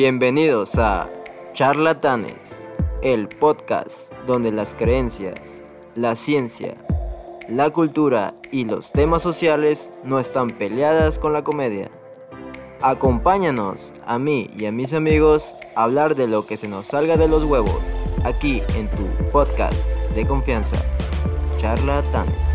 Bienvenidos a Charlatanes, el podcast donde las creencias, la ciencia, la cultura y los temas sociales no están peleadas con la comedia. Acompáñanos a mí y a mis amigos a hablar de lo que se nos salga de los huevos, aquí en tu podcast de confianza, Charlatanes.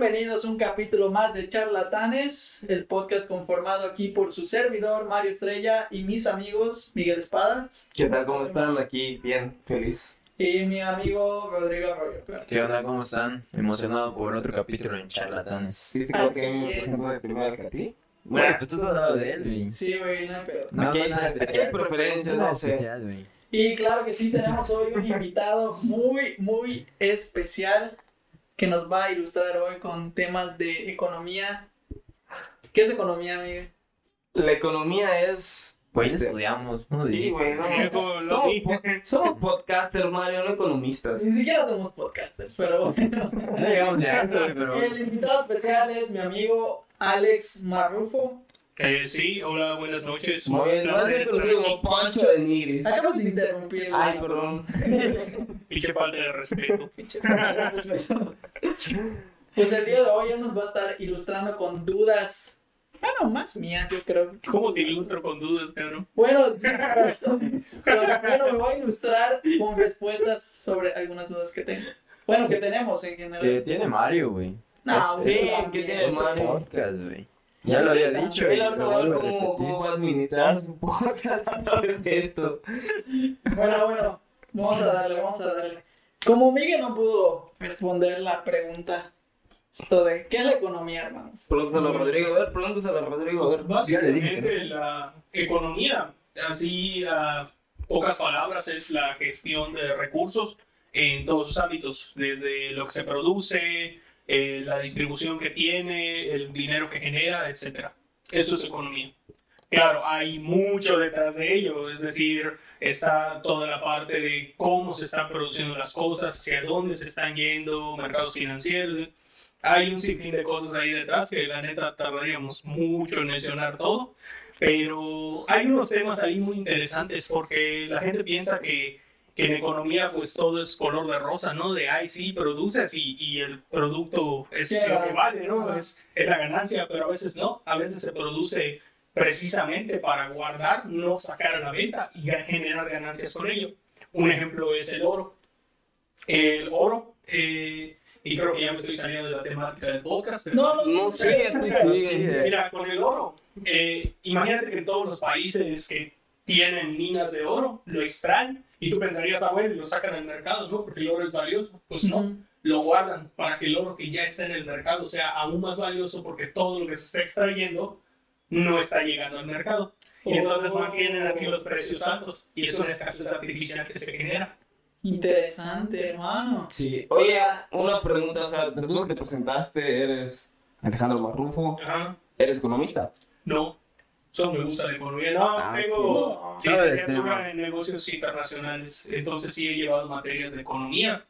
Bienvenidos a un capítulo más de Charlatanes, el podcast conformado aquí por su servidor Mario Estrella y mis amigos Miguel Espadas ¿Qué tal? ¿Cómo están? Aquí bien, feliz. y mi amigo Rodrigo Arroyo. ¿Qué onda? ¿Cómo están? Emocionado por otro capítulo en Charlatanes. Sí, te creo Así que presento de primero que a ti. Güey, pues tú te has hablado de él, güey. Sí, güey, no hay pedo. No, hay nada una especial. preferencia, no sé. Y claro que sí, tenemos hoy un invitado muy, muy especial que nos va a ilustrar hoy con temas de economía. ¿Qué es economía, Miguel? La economía es. Güey, este, estudiamos, ¿no? Sí, güey, no. Somos, po- somos podcasters, Mario, no economistas. Ni siquiera somos podcasters, pero bueno. No llegamos ni a eso, güey, pero... El invitado especial es mi amigo Alex Marrufo. Eh, sí, hola, buenas noches. Muy bien, conocido como. Pancho de Nigris. Acabas de interrumpir. Ay, perdón. Pinche falta de respeto. Pinche Pues el día de hoy él nos va a estar ilustrando con dudas. Bueno, más mías, yo creo. ¿Cómo te ilustro con dudas, cabrón? Bueno, pero, pero bueno, me voy a ilustrar con respuestas sobre algunas dudas que tengo. Bueno, que tenemos en Que general. tiene Mario, güey. No, Es- güey, sí, que tiene Mario. podcast, güey. Ya lo había dicho, Él y ahorita lo va a ver vuelvo a cómo, cómo va a administrar su podcast a través de esto. Bueno, bueno, vamos a darle, vamos a darle. Como Miguel no pudo responder la pregunta, esto de ¿qué es la economía, hermano? Pregúntalo a Rodrigo, a ver, pregúntaselo a Rodrigo, a ver. dije que Básicamente la economía, así a pocas palabras, es la gestión de recursos en todos sus ámbitos, desde lo que se produce, eh, la distribución que tiene, el dinero que genera, etc. Eso es economía. Claro, hay mucho detrás de ello, es decir, está toda la parte de cómo se están produciendo las cosas, hacia dónde se están yendo, mercados financieros. Hay un sinfín de cosas ahí detrás que la neta tardaríamos mucho en mencionar todo, pero hay unos temas ahí muy interesantes porque la gente piensa que, que en economía pues todo es color de rosa, ¿no? De, ay, sí, produces y, y el producto es Sí, lo que vale, ¿no? Es, es la ganancia, pero a veces no, a veces se produce precisamente para guardar, no sacar a la venta y generar ganancias con ello. Un ejemplo es el oro. El oro, eh, y creo que ya me estoy saliendo de la temática del podcast, pero No, no, No sé, mira, con el oro, eh, imagínate que en todos los países que tienen minas de oro lo extraen y tú pensarías, ah, bueno, y lo sacan al mercado, ¿no? Porque el oro es valioso. Pues no, Ujú. lo guardan para que el oro que ya está en el mercado sea aún más valioso porque todo lo que se está extrayendo no está llegando al mercado. Y entonces Oh. mantienen así los precios altos y es una escasez artificial que se genera. Interesante, hermano. Sí, oye, una pregunta, o sea, después que te presentaste, eres Alejandro Marrufo, Ajá. eres economista. No, solo me gusta la economía. No, Ah, tengo sí, licenciatura en negocios internacionales, entonces sí he llevado materias de economía,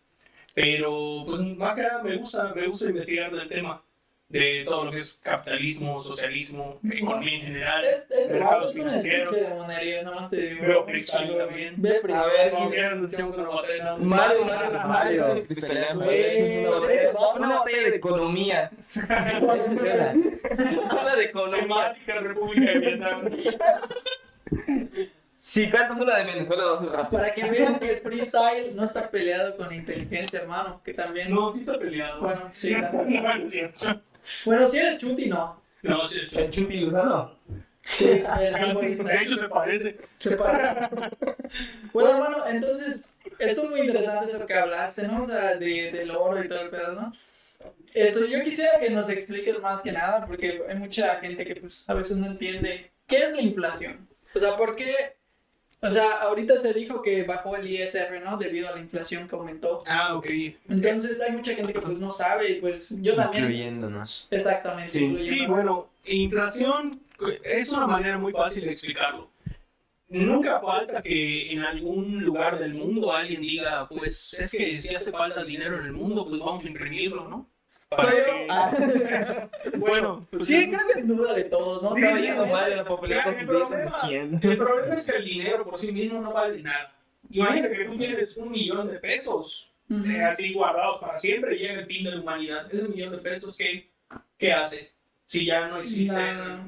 pero pues más que nada me gusta, me gusta investigar del tema de todo lo que es capitalismo, socialismo, economía en general, Es, es, mercados financieros. Veo freestyle también. Ve A freestyle. ver, Como quieran, nos echamos una batalla, ¿no? Mario, Mario, Mario, una batalla de economía. Habla de economía. Temática República de Vietnam. Si cantas una de Venezuela, va a ser rápido. Para que vean que el freestyle no está peleado con inteligencia, hermano. Que también. No, sí está peleado. Bueno, sí. No, no es cierto. Bueno, si eres chuti, no. No, sí, sí. El Chuti Luzano. Sí, el Ah, sí, de hecho, se parece. Se para. Bueno, hermano, entonces, esto es muy interesante eso que hablaste, ¿no? O sea, de, del oro y todo el pedo, ¿no? Esto, yo quisiera que nos expliques más que nada, porque hay mucha gente que pues, a veces no entiende qué es la inflación. O sea, ¿por qué? O sea, ahorita se dijo que bajó el ISR, ¿no? Debido a la inflación que aumentó. Ah, ok. Entonces, hay mucha gente que pues no sabe, y pues yo también. Incluyéndonos. Exactamente. Sí. Sí, bueno, inflación es una manera muy fácil de explicarlo. nunca falta que en algún lugar del mundo alguien diga, pues es que si hace falta dinero en el mundo, pues vamos a imprimirlo, ¿no? Para Soy que- Ah. Bueno, pues Sí, creo que es duda de todos, ¿no? Sí, Está yendo mal la popularidad el, problema, el problema es que el dinero por sí mismo no vale nada. Imagínate que tú tienes un millón de pesos Ujú. eh, así guardados para siempre y llega el fin de la humanidad. Ese millón de pesos, ¿qué, qué hace? Si ya no existe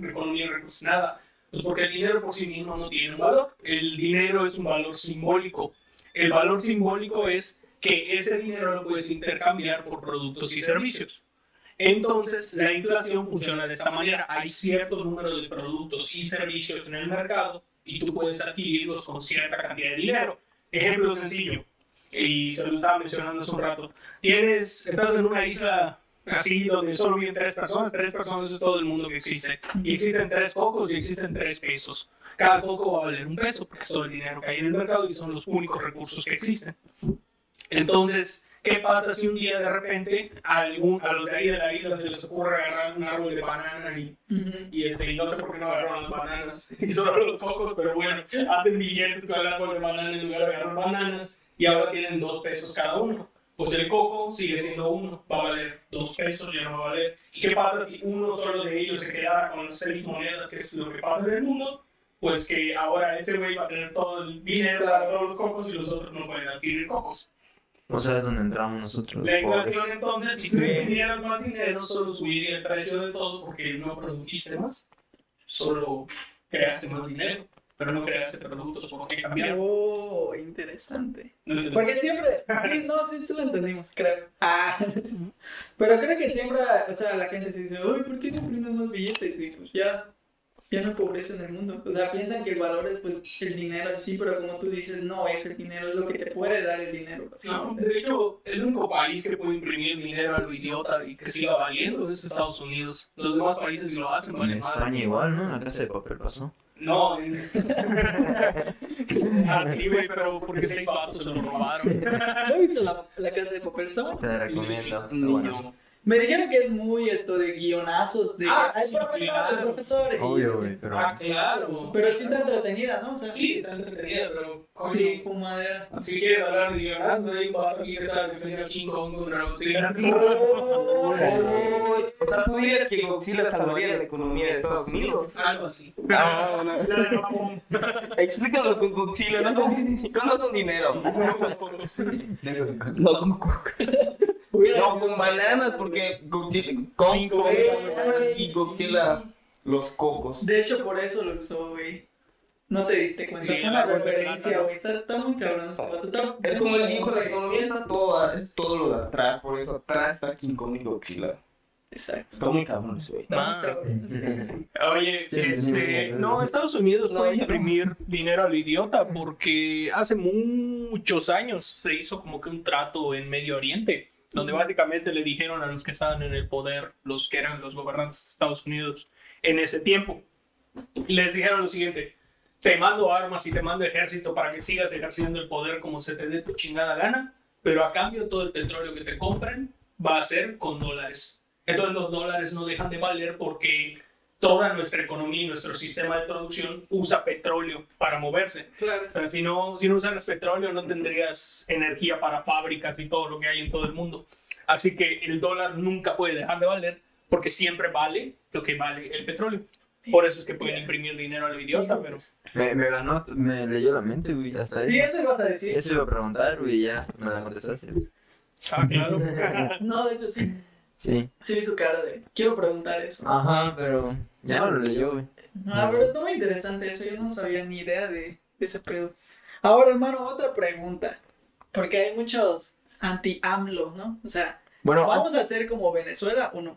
economía y recursos, nada. Pues porque el dinero por sí mismo no tiene un valor. El dinero es un valor simbólico. El valor simbólico es que ese dinero lo puedes intercambiar por productos y servicios. Entonces, la inflación funciona de esta manera. Hay cierto número de productos y servicios en el mercado y tú puedes adquirirlos con cierta cantidad de dinero. Ejemplo sencillo, y se lo estaba mencionando hace un rato. Tienes, estás en una isla así donde solo viven tres personas, tres personas es todo el mundo que existe. Y existen tres cocos y existen tres pesos. Cada coco va a valer un peso porque es todo el dinero que hay en el mercado y son los únicos recursos que existen. Entonces, ¿qué pasa si un día de repente a, algún, a los de ahí de la isla se les ocurre agarrar un árbol de banana y, Ujú. y, este, y no sé por qué no agarraron las bananas y solo los cocos, pero bueno, hacen billetes con el árbol de banana en lugar de agarrar bananas y ahora tienen dos pesos cada uno. Pues el coco sigue siendo uno, va a valer dos pesos, ya no va a valer. ¿Y qué pasa si uno solo de ellos se quedara con seis monedas, que es lo que pasa en el mundo? Pues que ahora ese güey va a tener todo el dinero para todos los cocos y los otros no pueden adquirir cocos. No sabes dónde entramos nosotros, La pobres. inflación entonces, si tú tuvieras más dinero, solo subiría el precio de todo porque no produjiste más. Solo creaste más dinero, pero no creaste productos por qué cambiar. Oh, interesante. No Porque siempre, sí, no, sí, sí lo entendimos, creo. Ah, pero creo que siempre, o sea, la gente se dice, uy, ¿por qué no imprimes más billetes? Y pues ya, ya no hay pobreza en el mundo. O sea, piensan que el valor es pues el dinero en sí, pero como tú dices, no es el dinero, es lo que te puede dar el dinero. No, básicamente. de hecho, el único país que puede imprimir dinero a lo idiota y que siga valiendo es Estados Unidos. Los demás países lo hacen, En España madre. igual, ¿no? La casa de papel pasó. No, en- así, güey, pero porque seis vatos se lo robaron. ¿No he visto la, la casa de papel? Buena. Te la recomiendo. está bueno. Me dijeron que es muy esto de guionazos, de... Ah, "Ay, sí, profesor, claro. profesor", Obvio, güey, pero... Ah, claro. Pero sí está entretenida, ¿no? O sea, Sí, está entretenida, pero. coño, sí, fumadera. Si quieres hablar de guionazo, hay un vato aquí que sabe defender a King Kong contra Godzilla. O sea, tú dirías que Godzilla salvaría la economía de Estados Unidos. Algo así. No, no. La de Japón. Explícalo con Godzilla, no con, no con dinero. No con coca. Hubiera- No, con bananas, porque Godzilla. Con coca y Godzilla los cocos. De hecho, por eso lo usó, güey. No te diste cuenta. Sí, la referencia, güey. Está, está muy cabrón este Es como él dijo, la economía está toda, es todo lo de atrás, por eso atrás está King Kong y Godzilla. Exacto. Está muy cabrón ese güey. Sí. Oye, Sí, este, sí. no, Estados Unidos No, puede imprimir dinero a lo idiota porque hace muchos años se hizo como que un trato en Medio Oriente, donde básicamente le dijeron a los que estaban en el poder, los que eran los gobernantes de Estados Unidos en ese tiempo, les dijeron lo siguiente, te mando armas y te mando ejército para que sigas ejerciendo el poder como se te dé tu chingada gana, pero a cambio todo el petróleo que te compren va a ser con dólares. Entonces los dólares no dejan de valer porque toda nuestra economía y nuestro sistema de producción usa petróleo para moverse. Claro. O sea, si no, si no usaras petróleo no tendrías energía para fábricas y todo lo que hay en todo el mundo. Así que el dólar nunca puede dejar de valer porque siempre vale lo que vale el petróleo. Por eso es que pueden imprimir dinero a lo idiota, pero... Me, me ganó, me leyó la mente, güey, hasta Sí, ahí. eso ibas a decir. Eso iba a preguntar, güey, y ya me la contestaste. Ah, claro. No, de hecho sí. Sí. Sí vi su cara de. Quiero preguntar eso. Ajá, pero ya me lo leyó, güey. Ah, pero está muy interesante eso. Yo no sabía ni idea de, de ese pedo. Ahora, hermano, otra pregunta. Porque hay muchos anti-AMLO, ¿no? O sea, Bueno, ¿vamos a ser como Venezuela o no?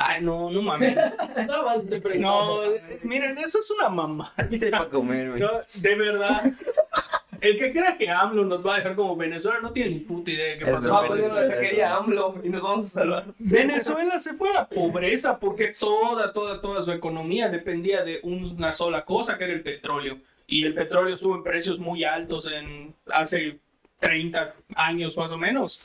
Ay, no, no mames. Nada más te pregunto. No, miren, eso es una mamá. se para comer, güey. No, de verdad. El que crea que AMLO nos va a dejar como Venezuela no tiene ni puta idea de qué pasó No, en pues Venezuela. yo quería AMLO y nos vamos a salvar. Venezuela se fue a la pobreza porque toda, toda, toda su economía dependía de una sola cosa, que era el petróleo. Y el petróleo sube en precios muy altos en hace 30 años más o menos.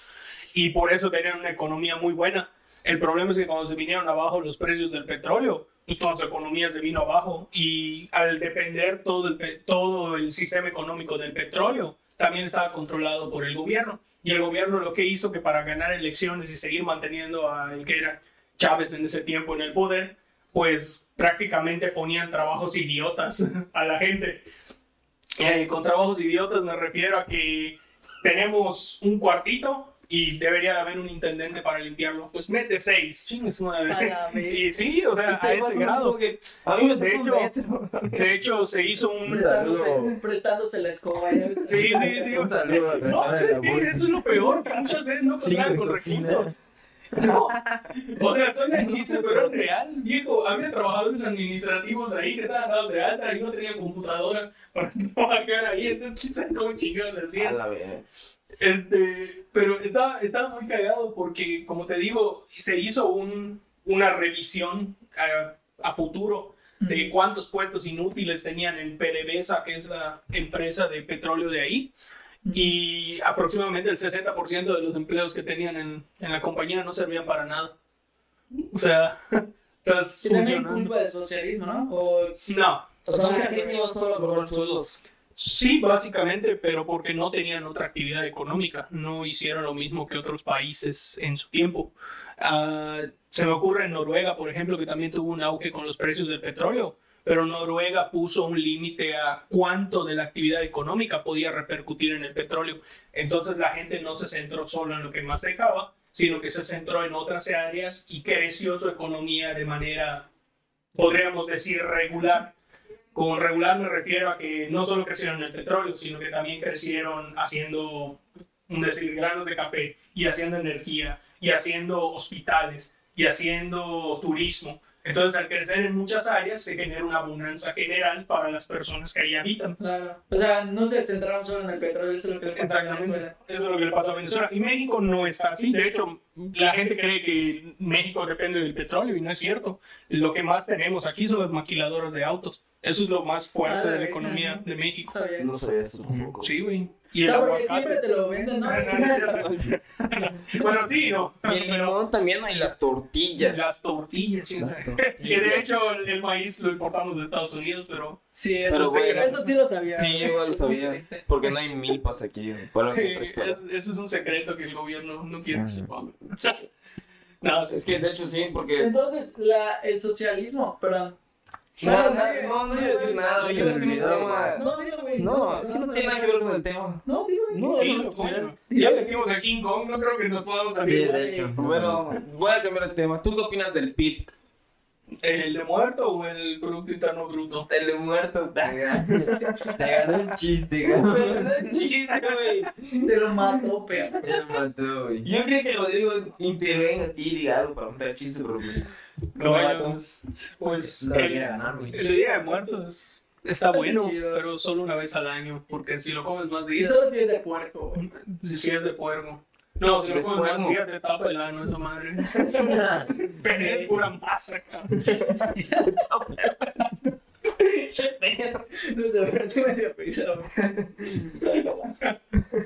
Y por eso tenían una economía muy buena. El problema es que cuando se vinieron abajo los precios del petróleo, pues toda su economía se vino abajo y al depender todo el, todo el sistema económico del petróleo, también estaba controlado por el gobierno. Y el gobierno lo que hizo que para ganar elecciones y seguir manteniendo a el que era Chávez en ese tiempo en el poder, pues prácticamente ponían trabajos idiotas a la gente. Eh, con trabajos idiotas me refiero a que tenemos un cuartito y debería de haber un intendente para limpiarlo. Pues mete seis, chingue su madre. Y sí, o sea, a ese grado. A mí me De hecho, metro. de hecho, se hizo un... Prestándose, prestándose la escoba. ves. Sí, sí, sí. o sea, no, persona de ¿sabes la qué? burla. Eso es lo peor, que muchas veces no contaban con recursos. No. O sea, suena chiste, pero es real, viejo. Había trabajadores administrativos ahí que estaban dados de alta y no tenían computadora para trabajar ahí. Entonces, quién sabe cómo chingados le A la vez. Este, pero estaba, estaba muy cagado porque, como te digo, se hizo un, una revisión a, a futuro de cuántos puestos inútiles tenían en PDVSA, que es la empresa de petróleo de ahí. Y aproximadamente el 60% de los empleos que tenían en, en la compañía no servían para nada. O sea, estás funcionando. culpa del socialismo, ¿no? O No, O sea, mucha gente iba solo a cobrar sueldos. Sí, básicamente, pero porque no tenían otra actividad económica, no hicieron lo mismo que otros países en su tiempo. Ah, se me ocurre en Noruega, por ejemplo, que también tuvo un auge con los precios del petróleo, pero Noruega puso un límite a cuánto de la actividad económica podía repercutir en el petróleo. Entonces la gente no se centró solo en lo que más dejaba, sino que se centró en otras áreas y creció su economía de manera, podríamos decir, regular. Con regular me refiero a que no solo crecieron en el petróleo, sino que también crecieron haciendo, decir, granos de café y haciendo energía y haciendo hospitales y haciendo turismo. Entonces, al crecer en muchas áreas, se genera una abundancia general para las personas que ahí habitan. Claro. O sea, no se centraron solo en el petróleo, eso es lo que le pasó a Exactamente. Venezuela. Eso es lo que le pasó a Venezuela. Y México no está así. De hecho, la gente cree que México depende del petróleo y no es cierto. Lo que más tenemos aquí son las maquiladoras de autos. Eso es lo más fuerte Ah, de la economía de México. No sabía eso tampoco. Sí, güey. Y el No, porque aguacate. siempre te lo venden, ¿no? No, no, no bueno, sí, no. Y el limón también hay las tortillas. Las tortillas, Las que tortillas. de hecho el, el maíz lo importamos de Estados Unidos, pero Sí, eso, Pero sí, bueno. eso sí lo sabía. Sí, yo igual lo sabía. Porque no hay milpas aquí. Sí, es- eso es un secreto que el gobierno no quiere que Ah. sepa. no, Es que de hecho sí, porque. Entonces, la, el socialismo, perdón. No, no, no, no iba a decir nada. Yo iba a decir un tema. No, dilo, güey. No, es que no tiene nada que ver con el tema. No, dilo, güey. No, Sí, no, lo no, ponemos. ya metimos a King Kong, no creo que nos podamos Sí, salir. de hecho. Bueno, voy a cambiar de tema. ¿Tú qué opinas del PIB? ¿El de muerto o el Producto Interno Bruto? El de muerto. Te ganó un chiste, güey. chiste, güey. Te lo mató, pero. Ya me mató, güey. Yo quería que Rodrigo intervenga aquí y diga algo para montar chiste, pero pues. No, mato. pues, pues el, ganar, güey. el Día de Muertos está bueno, pero solo una vez al año, porque si lo comes más Y días, solo si es de puerco, güey. si es de puerco. No, si De lo comes más puerco. días te tapa el ano esa madre. Pero es pura masa, cabrón. No.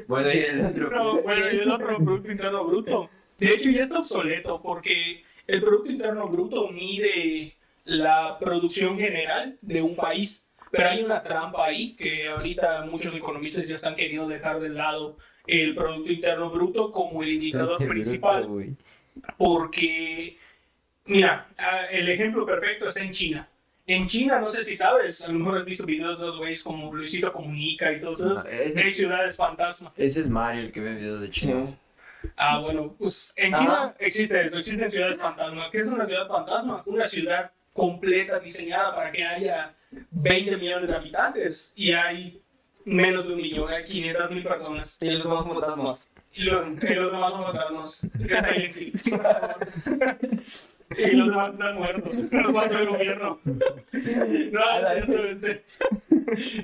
Bueno, y el otro. No, bueno, y el otro Producto Interno Bruto. De hecho, ya está obsoleto porque el Producto Interno Bruto mide la producción general de un país. Pero hay una trampa ahí que ahorita muchos economistas ya están queriendo dejar de lado el Producto Interno Bruto como el indicador Entonces, principal. bruto. Porque, mira, ah, el ejemplo perfecto está en China. En China, no sé si sabes, a lo mejor has visto videos de los güeyes como Luisito Comunica y todo eso. No, ese- Hay ciudades fantasma. Ese es Mario el que ve videos de chinos. Ah, bueno, pues en Ah. China existe eso, existen ciudades fantasma. ¿Qué es una ciudad fantasma? Una ciudad completa diseñada para que haya 20 millones de habitantes y hay menos de un millón, hay 500 mil personas. Y los demás fantasmas. Y los, y los demás son fantasmas. Y los demás están muertos. Los mató el gobierno. No, es cierto, este.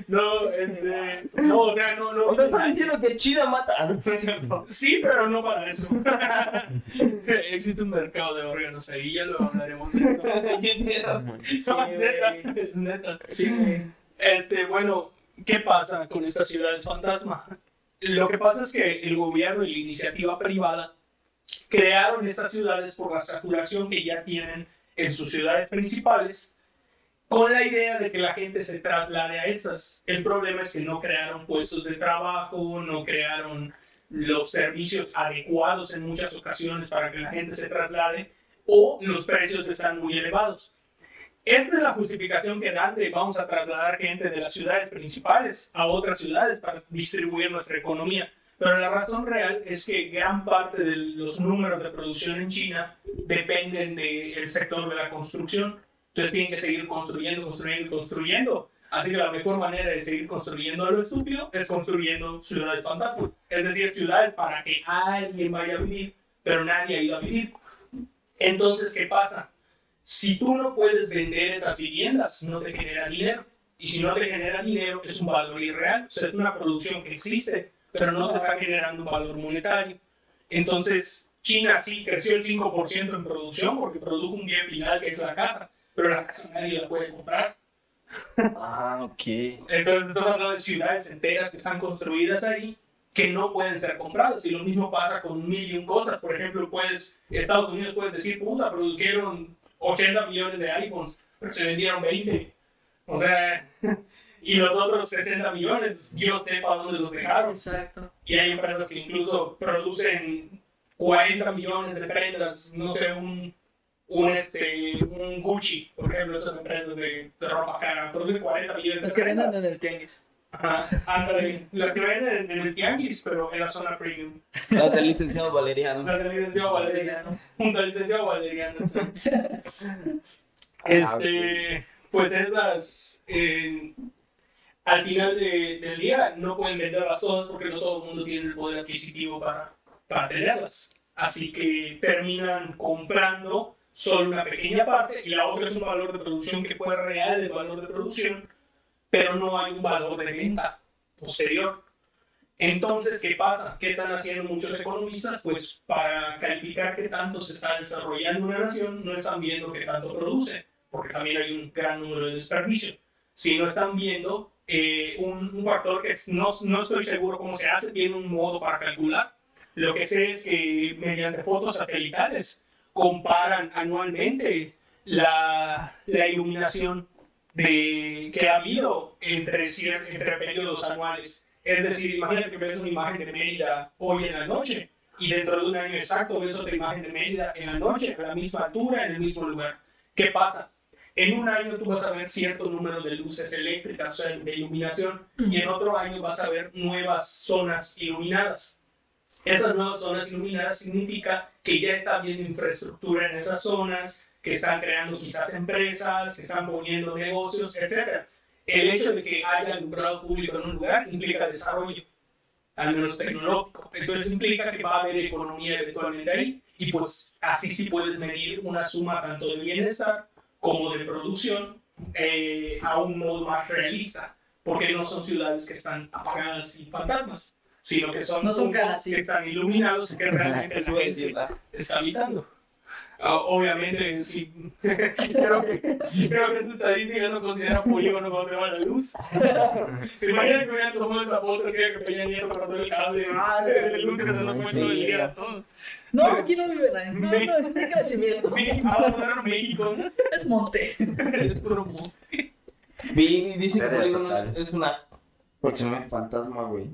No, este. No, o sea, no, no. O sea, estás diciendo que China mata. Ah, no es cierto. Sí, pero no para eso. Existe un mercado de órganos ahí, ya lo hablaremos de eso. Qué miedo. No, es neta, es neta. Sí. Este, bueno, ¿qué pasa con estas ciudades fantasma? Lo que pasa es que el gobierno y la iniciativa privada crearon estas ciudades por la saturación que ya tienen en sus ciudades principales con la idea de que la gente se traslade a estas. El problema es que no crearon puestos de trabajo, no crearon los servicios adecuados en muchas ocasiones para que la gente se traslade o los precios están muy elevados. Esta es la justificación que dan de vamos a trasladar gente de las ciudades principales a otras ciudades para distribuir nuestra economía. Pero la razón real es que gran parte de los números de producción en China dependen del sector de la construcción. Entonces tienen que seguir construyendo, construyendo, construyendo. Así que la mejor manera de seguir construyendo a lo estúpido es construyendo ciudades fantasmas. Es decir, ciudades para que alguien vaya a vivir, pero nadie ha ido a vivir. Entonces, ¿qué pasa? Si tú no puedes vender esas viviendas, no te genera dinero. Y si no te genera dinero, es un valor irreal. O sea, es una producción que existe, pero no te está generando un valor monetario. Entonces, China sí creció el 5% en producción porque produjo un bien final que es la casa, pero la casa nadie la puede comprar. Ah, ok. Entonces, estamos hablando de ciudades enteras que están construidas ahí que no pueden ser compradas. Y lo mismo pasa con mil y un cosas. Por ejemplo, puedes, Estados Unidos puedes decir, puta, produjeron 80 millones de iPhones, pero se vendieron 20. O sea, y los otros 60 millones, Dios sepa dónde los dejaron. Exacto. Y hay empresas que incluso producen 40 millones de prendas, no sé, un, un, este, un Gucci, por ejemplo, esas empresas de, de ropa cara, producen 40 millones de Los que venden en el tianguis. Ajá, las que venden en el tianguis, pero en la zona premium. Las del licenciado Valeriano. Las del licenciado Valeriano. Junto al licenciado Valeriano. sí. Este, pues esas, eh, al final de- del día, no pueden venderlas todas porque no todo el mundo tiene el poder adquisitivo para, para tenerlas. Así que terminan comprando solo una pequeña parte y la otra es un valor de producción que fue real el valor de producción, pero no hay un valor de venta posterior. Entonces, ¿qué pasa? ¿Qué están haciendo muchos economistas? Pues para calificar qué tanto se está desarrollando una nación, no están viendo qué tanto produce, porque también hay un gran número de desperdicio, sino están viendo eh, un, un factor que no, no estoy seguro cómo se hace, tiene un modo para calcular. Lo que sé es que mediante fotos satelitales comparan anualmente la, la iluminación de, que ha habido entre, entre periodos anuales. Es decir, imagínate que ves una imagen de Mérida hoy en la noche y dentro de un año exacto ves otra imagen de Mérida en la noche, a la misma altura, en el mismo lugar. ¿Qué pasa? En un año tú vas a ver cierto número de luces eléctricas, o sea, de iluminación, y en otro año vas a ver nuevas zonas iluminadas. Esas nuevas zonas iluminadas significa que ya está habiendo infraestructura en esas zonas, que están creando quizás empresas, que están poniendo negocios, etc. El hecho de que haya alumbrado público en un lugar implica desarrollo, al menos tecnológico. Entonces implica que va a haber economía eventualmente ahí y pues así sí puedes medir una suma tanto de bienestar como de producción eh, a un modo más realista, porque no son ciudades que están apagadas y fantasmas, sino que son, No son que están iluminados y que realmente la es gente verdad. está habitando. Ah, obviamente, sí. creo, que, creo que esta estadística no considera polígono cuando se va la luz. ¿Se imaginan que hubieran tomado esa foto que era que Peña Nieto cortó el cable Ah, de luz que se nos fue todo el día a todos? No, aquí no vive nadie. No, no, es crecimiento. Abandonaron México. Es monte. Es puro mo- Vi, dice que Polígono es una próximamente fantasma, güey.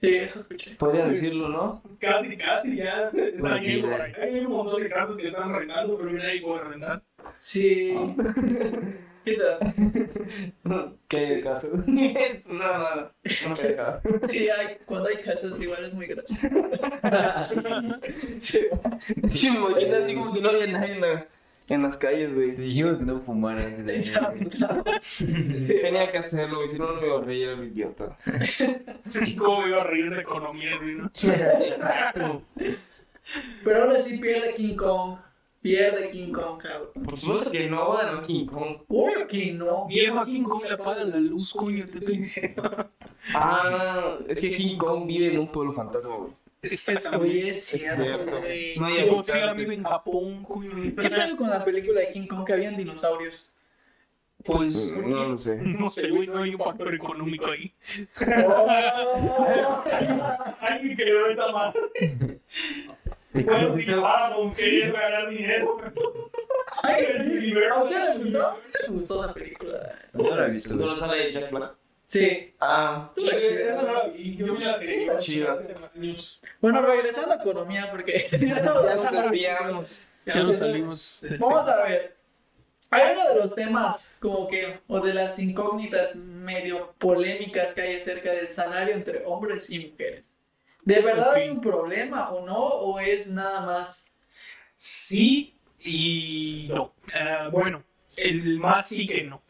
Sí, eso escuché. Podría Pues- decirlo, ¿no? Casi, casi ya están Bueno, yendo mira. por ahí. Hay un montón de casas que están rentando, pero nadie puede rentar. Sí. ¿Qué tal? ¿Qué caso? no, nada. No me dejaba. Sí, hay, cuando hay casas igual es muy gracioso. Sí, me imagino así como que no había nadie en, la- en las calles, güey. Te dijimos que no antes de pintado. Tenía que hacerlo, güey, si no, no me iba a reír el idiota. ¿Y cómo iba a reír de economía, güey, no? Exacto. Pero ahora sí pierde King Kong. Pierde King Kong, cabrón. Por supuesto que no, ganó King Kong. Obvio que no. Viejo, aquí cómo le apagan la luz, coño, te estoy diciendo. Ah, es que King Kong vive en un pueblo fantasma, güey. Oye, es cierto. No hay vive en Japón. ¿Qué pedo con la película de King Kong que habían dinosaurios? Pues, No lo sé. no sé, güey, no hay un factor económico ahí. Alguien esa madre. Bueno, si dinero. Ay, ¿A usted les gustó? Me película. No la he visto. ¿No la sala de Jack Black? Sí. Ah. Y yo la Sí, está chida. hace años. Bueno, regresando a economía, porque ya nos desviamos. Ya nos salimos Vamos a ver. Hay uno de los temas, como que, o de las incógnitas medio polémicas que hay acerca del salario entre hombres y mujeres. ¿De verdad hay un problema o no? ¿O es nada más? Sí y no. Ah, bueno, el más sí que no.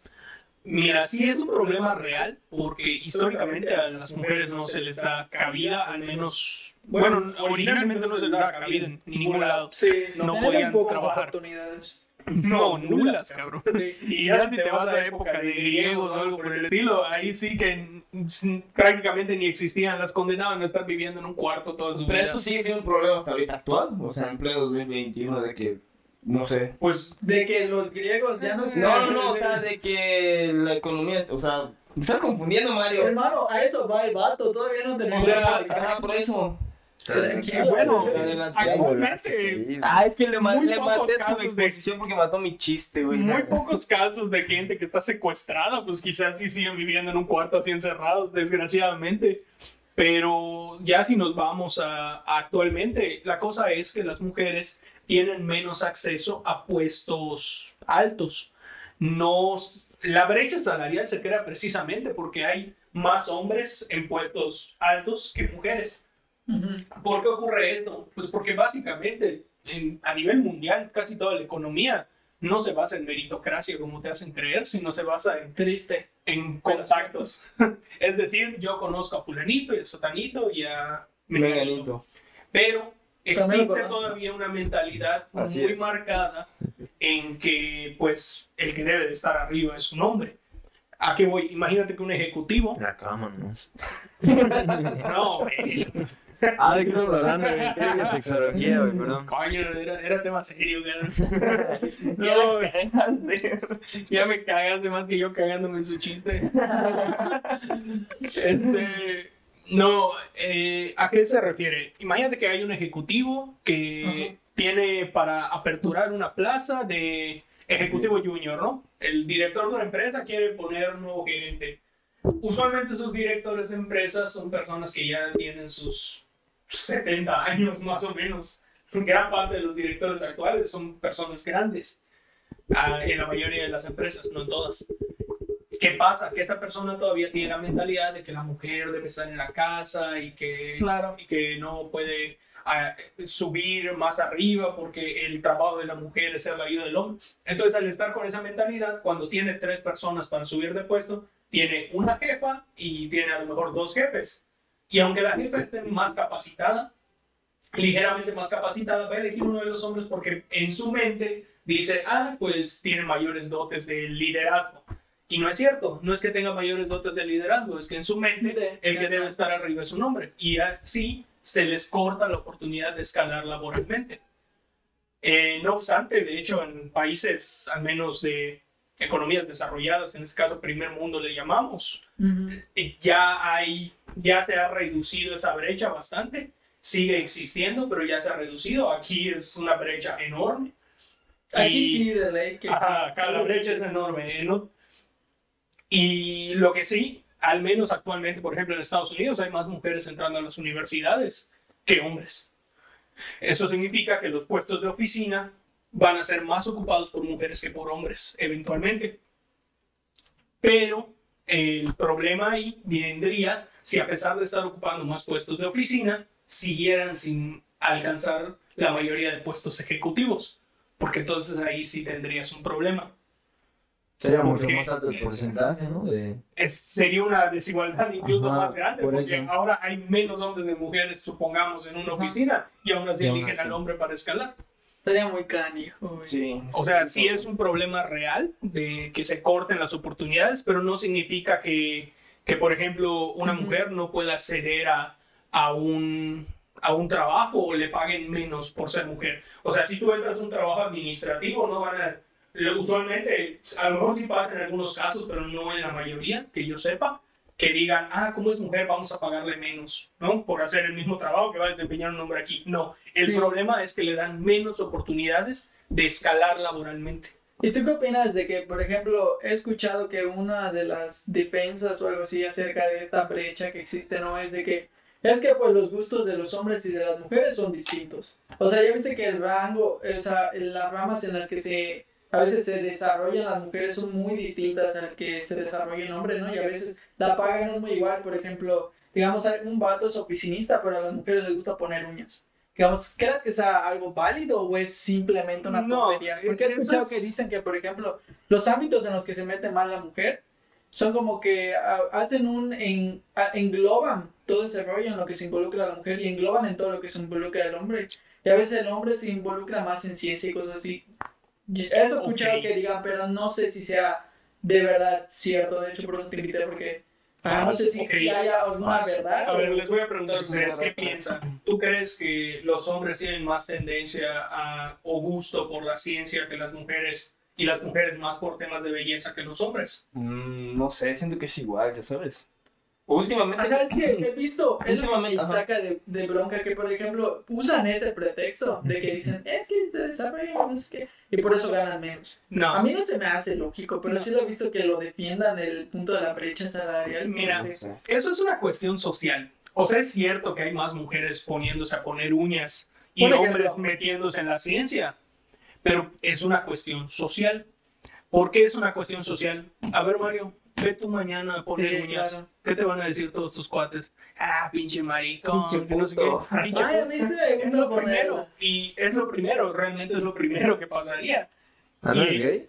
Mira, sí es un problema real porque históricamente a las mujeres no se les da cabida, al menos, bueno, originalmente no se les da cabida en ningún lado. Sí, No podían trabajar. oportunidades. No, nulas, cabrón. Sí. Y ya si te vas a la época de griegos o algo por el estilo, ahí sí que prácticamente ni existían, las condenaban a estar viviendo en un cuarto toda su Pero vida. eso sigue siendo un problema hasta ahorita actual. O sea, en pleno 2021, de que. No sé. Pues De que los griegos ya no No, no, no, o sea, de que la economía. O sea, me estás confundiendo, Mario. Hermano, a eso va el vato, todavía no tenemos... ajá, por eso. Tranquilo. bueno, Adelante. actualmente Ah, es que le, ma- Muy le pocos maté su casos de- exposición porque mató mi chiste, güey. muy pocos casos de gente que está secuestrada, pues quizás sí siguen viviendo en un cuarto así encerrados, desgraciadamente. Pero ya si nos vamos a, a actualmente, la cosa es que las mujeres tienen menos acceso a puestos altos. No, la brecha salarial se crea precisamente porque hay más hombres en puestos altos que mujeres. ¿Por qué ocurre esto? Pues porque básicamente en- a nivel mundial casi toda la economía no se basa en meritocracia como te hacen creer, sino se basa en, Triste. en contactos. es decir, yo conozco a fulanito y a sotanito y a menganito. Menganito. Pero existe todavía una mentalidad Así muy es. marcada en que pues el que debe de estar arriba es un hombre. ¿A qué voy? Imagínate que un ejecutivo... La cama, ¿no? No, güey. Ah, de que estamos hablando de sexología, güey, perdón. Coño, era, era tema serio, cabrón. No, ya me cagaste más que yo cagándome en su chiste. Este. No, eh, ¿a qué se refiere? Imagínate que hay un ejecutivo que tiene para aperturar una plaza de ejecutivo junior, ¿no? El director de una empresa quiere poner un nuevo gerente. Usualmente esos directores de empresas son personas que ya tienen sus 70 años más o menos. Gran parte de los directores actuales son personas grandes. Ah, en la mayoría de las empresas, no en todas. ¿Qué pasa? Que esta persona todavía tiene la mentalidad de que la mujer debe estar en la casa y que, Claro. y que no puede ah, subir más arriba porque el trabajo de la mujer es ser la ayuda del hombre. Entonces, al estar con esa mentalidad, cuando tiene tres personas para subir de puesto, tiene una jefa y tiene a lo mejor dos jefes. Y aunque la jefa esté más capacitada, ligeramente más capacitada, va a elegir uno de los hombres porque en su mente dice, ah, pues tiene mayores dotes de liderazgo. Y no es cierto, no es que tenga mayores dotes de liderazgo, es que en su mente De- el que debe estar arriba es un hombre. Y así se les corta la oportunidad de escalar laboralmente. Eh, no obstante, de hecho, en países al menos de economías desarrolladas, en este caso primer mundo le llamamos, Ujú. eh, ya hay, ya se ha reducido esa brecha bastante, sigue existiendo, pero ya se ha reducido. Aquí es una brecha enorme. Aquí Y- sí, de ley. Que, Ajá, acá la brecha es enorme. ¿no? Y lo que sí, al menos actualmente, por ejemplo, en Estados Unidos hay más mujeres entrando a las universidades que hombres. Eso significa que los puestos de oficina van a ser más ocupados por mujeres que por hombres, eventualmente. Pero el problema ahí vendría si a pesar de estar ocupando más puestos de oficina, siguieran sin alcanzar la mayoría de puestos ejecutivos. Porque entonces ahí sí tendrías un problema. Sería mucho Porque- más alto el porcentaje, ¿no? De... Es- sería una desigualdad incluso Ajá, más grande, por porque eso. ahora hay menos hombres de mujeres, supongamos, en una Ajá. oficina, y aún así eligen así. al hombre para escalar. Estaría muy canijo. Sí. O sea, sí es un problema real de que se corten las oportunidades, pero no significa que, que por ejemplo, una Ujú. mujer no pueda acceder a, a, un, a un trabajo o le paguen menos por ser mujer. O sea, si tú entras a un trabajo administrativo, no van a... lo- Usualmente, a lo mejor sí pasa en algunos casos, pero no en la mayoría, que yo sepa. que digan, ah, como es mujer, vamos a pagarle menos, ¿no? Por hacer el mismo trabajo que va a desempeñar un hombre aquí. No, el Sí. problema es que le dan menos oportunidades de escalar laboralmente. ¿Y tú qué opinas de que, por ejemplo, he escuchado que una de las defensas o algo así acerca de esta brecha que existe, ¿no? Es de que es que pues los gustos de los hombres y de las mujeres son distintos. O sea, ya viste que el rango, o sea, las ramas en las que se a veces se desarrollan las mujeres son muy distintas al que se desarrolla el hombre, ¿no? Y a veces la paga no es muy igual, por ejemplo, digamos, un vato es oficinista, pero a las mujeres les gusta poner uñas. Digamos, ¿crees que sea algo válido o es simplemente una No, tontería? Porque eso escuchado es- que dicen que, por ejemplo, los ámbitos en los que se mete mal la mujer son como que ah, hacen un, en, ah, engloban todo ese rollo en lo que se involucra la mujer y engloban en todo lo que se involucra el hombre. Y a veces el hombre se involucra más en ciencia y cosas así. Y He escuchado que digan, pero no sé si sea de verdad cierto. De hecho, por eso te invité porque ah, no sé si Ok. haya alguna verdad. A ver, o- les voy a preguntar a ustedes, ¿qué piensan? ¿Tú crees que los hombres tienen más tendencia a, o gusto por la ciencia que las mujeres y las mujeres más por temas de belleza que los hombres? Mm, no sé, siento que es igual, ya sabes. Últimamente. Ajá, es que he visto, es lo que me saca de, de bronca que, por ejemplo, usan ese pretexto de que dicen, es que se desarrollan, y por eso ganan menos. A No. mí no se me hace lógico, pero sí lo he visto que lo defiendan del punto de la brecha salarial. Mira. Eso es una cuestión social. O sea, es cierto que hay más mujeres poniéndose a poner uñas y hombres metiéndose en la ciencia, pero es una cuestión social. ¿Por qué es una cuestión social? A ver, Mario, ve tú mañana a poner Sí, uñas. claro. ¿Qué te van a decir todos tus cuates? Ah, pinche maricón, Pinche que no sé qué. Pinche Ay, a mí se me Es lo ponerla. primero. Y es lo primero, realmente es lo primero que pasaría. ¿Ah, no Y- eres gay?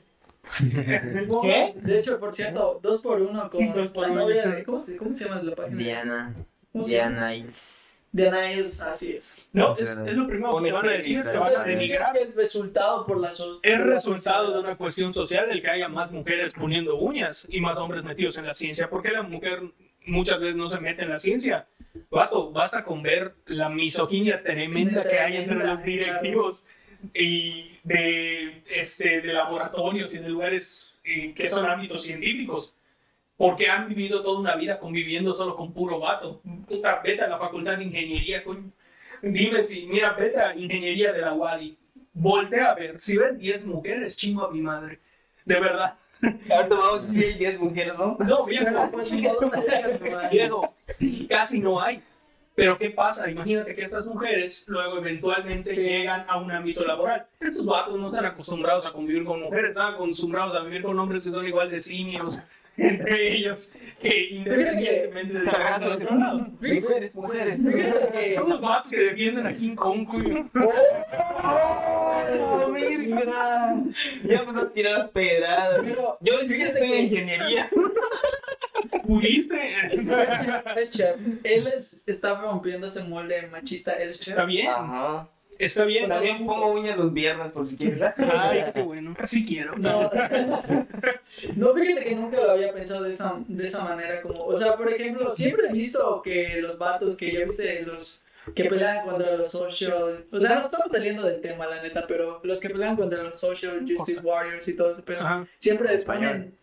¿Qué? De hecho, por cierto, dos por uno con Dos por la uno. novia de... ¿Cómo se, cómo se llama la página? Diana. ¿Cómo se Ils. De Niles, así es. No, es, es lo primero que te van a decir, te van a denigrar. Es resultado por la so- Es resultado de una cuestión social el que haya más mujeres poniendo uñas y más hombres metidos en la ciencia. ¿Por qué la mujer muchas veces no se mete en la ciencia? Vato, basta con ver la misoginia tremenda que hay entre los directivos y de, este, de laboratorios y de lugares eh, que son ámbitos científicos. Porque han vivido toda una vida conviviendo solo con puro vato. Puta, vete a la facultad de ingeniería, coño. Dime si, mira, vete a ingeniería de la UADI. Voltea a ver, si ves 10 mujeres, chingo a mi madre. De verdad. Ahorita vamos a decir 10 mujeres, ¿no? No, viejo, viejo, casi no hay. Pero ¿qué pasa? Imagínate que estas mujeres luego eventualmente Sí. llegan a un ámbito laboral. Estos vatos no están acostumbrados a convivir con mujeres, están acostumbrados a vivir con hombres que son igual de simios entre ellos, que independientemente de trabajar del otro lado. Mujeres, mujeres. Son los vatos que defienden a King Kong, coño. ¡Oh, virga! Ya empezó a tirar las pedradas. Yo ni siquiera fíjate estoy en que- ingeniería. ¿Pudiste? Es chef. Él es, está rompiendo ese molde machista. Él es chef. Está bien, Ajá. Está bien. También pongo uñas los viernes por si quieres. Ay, qué bueno. Sí quiero. No, no, fíjate que nunca lo había pensado de esa, de esa manera. Como, o sea, por ejemplo, siempre he visto que los vatos que ya viste, los que pelean contra los social. O sea, no estamos saliendo del tema, la neta, pero los que pelean contra los social justice warriors y todo ese pedo, Ajá. siempre Español. ponen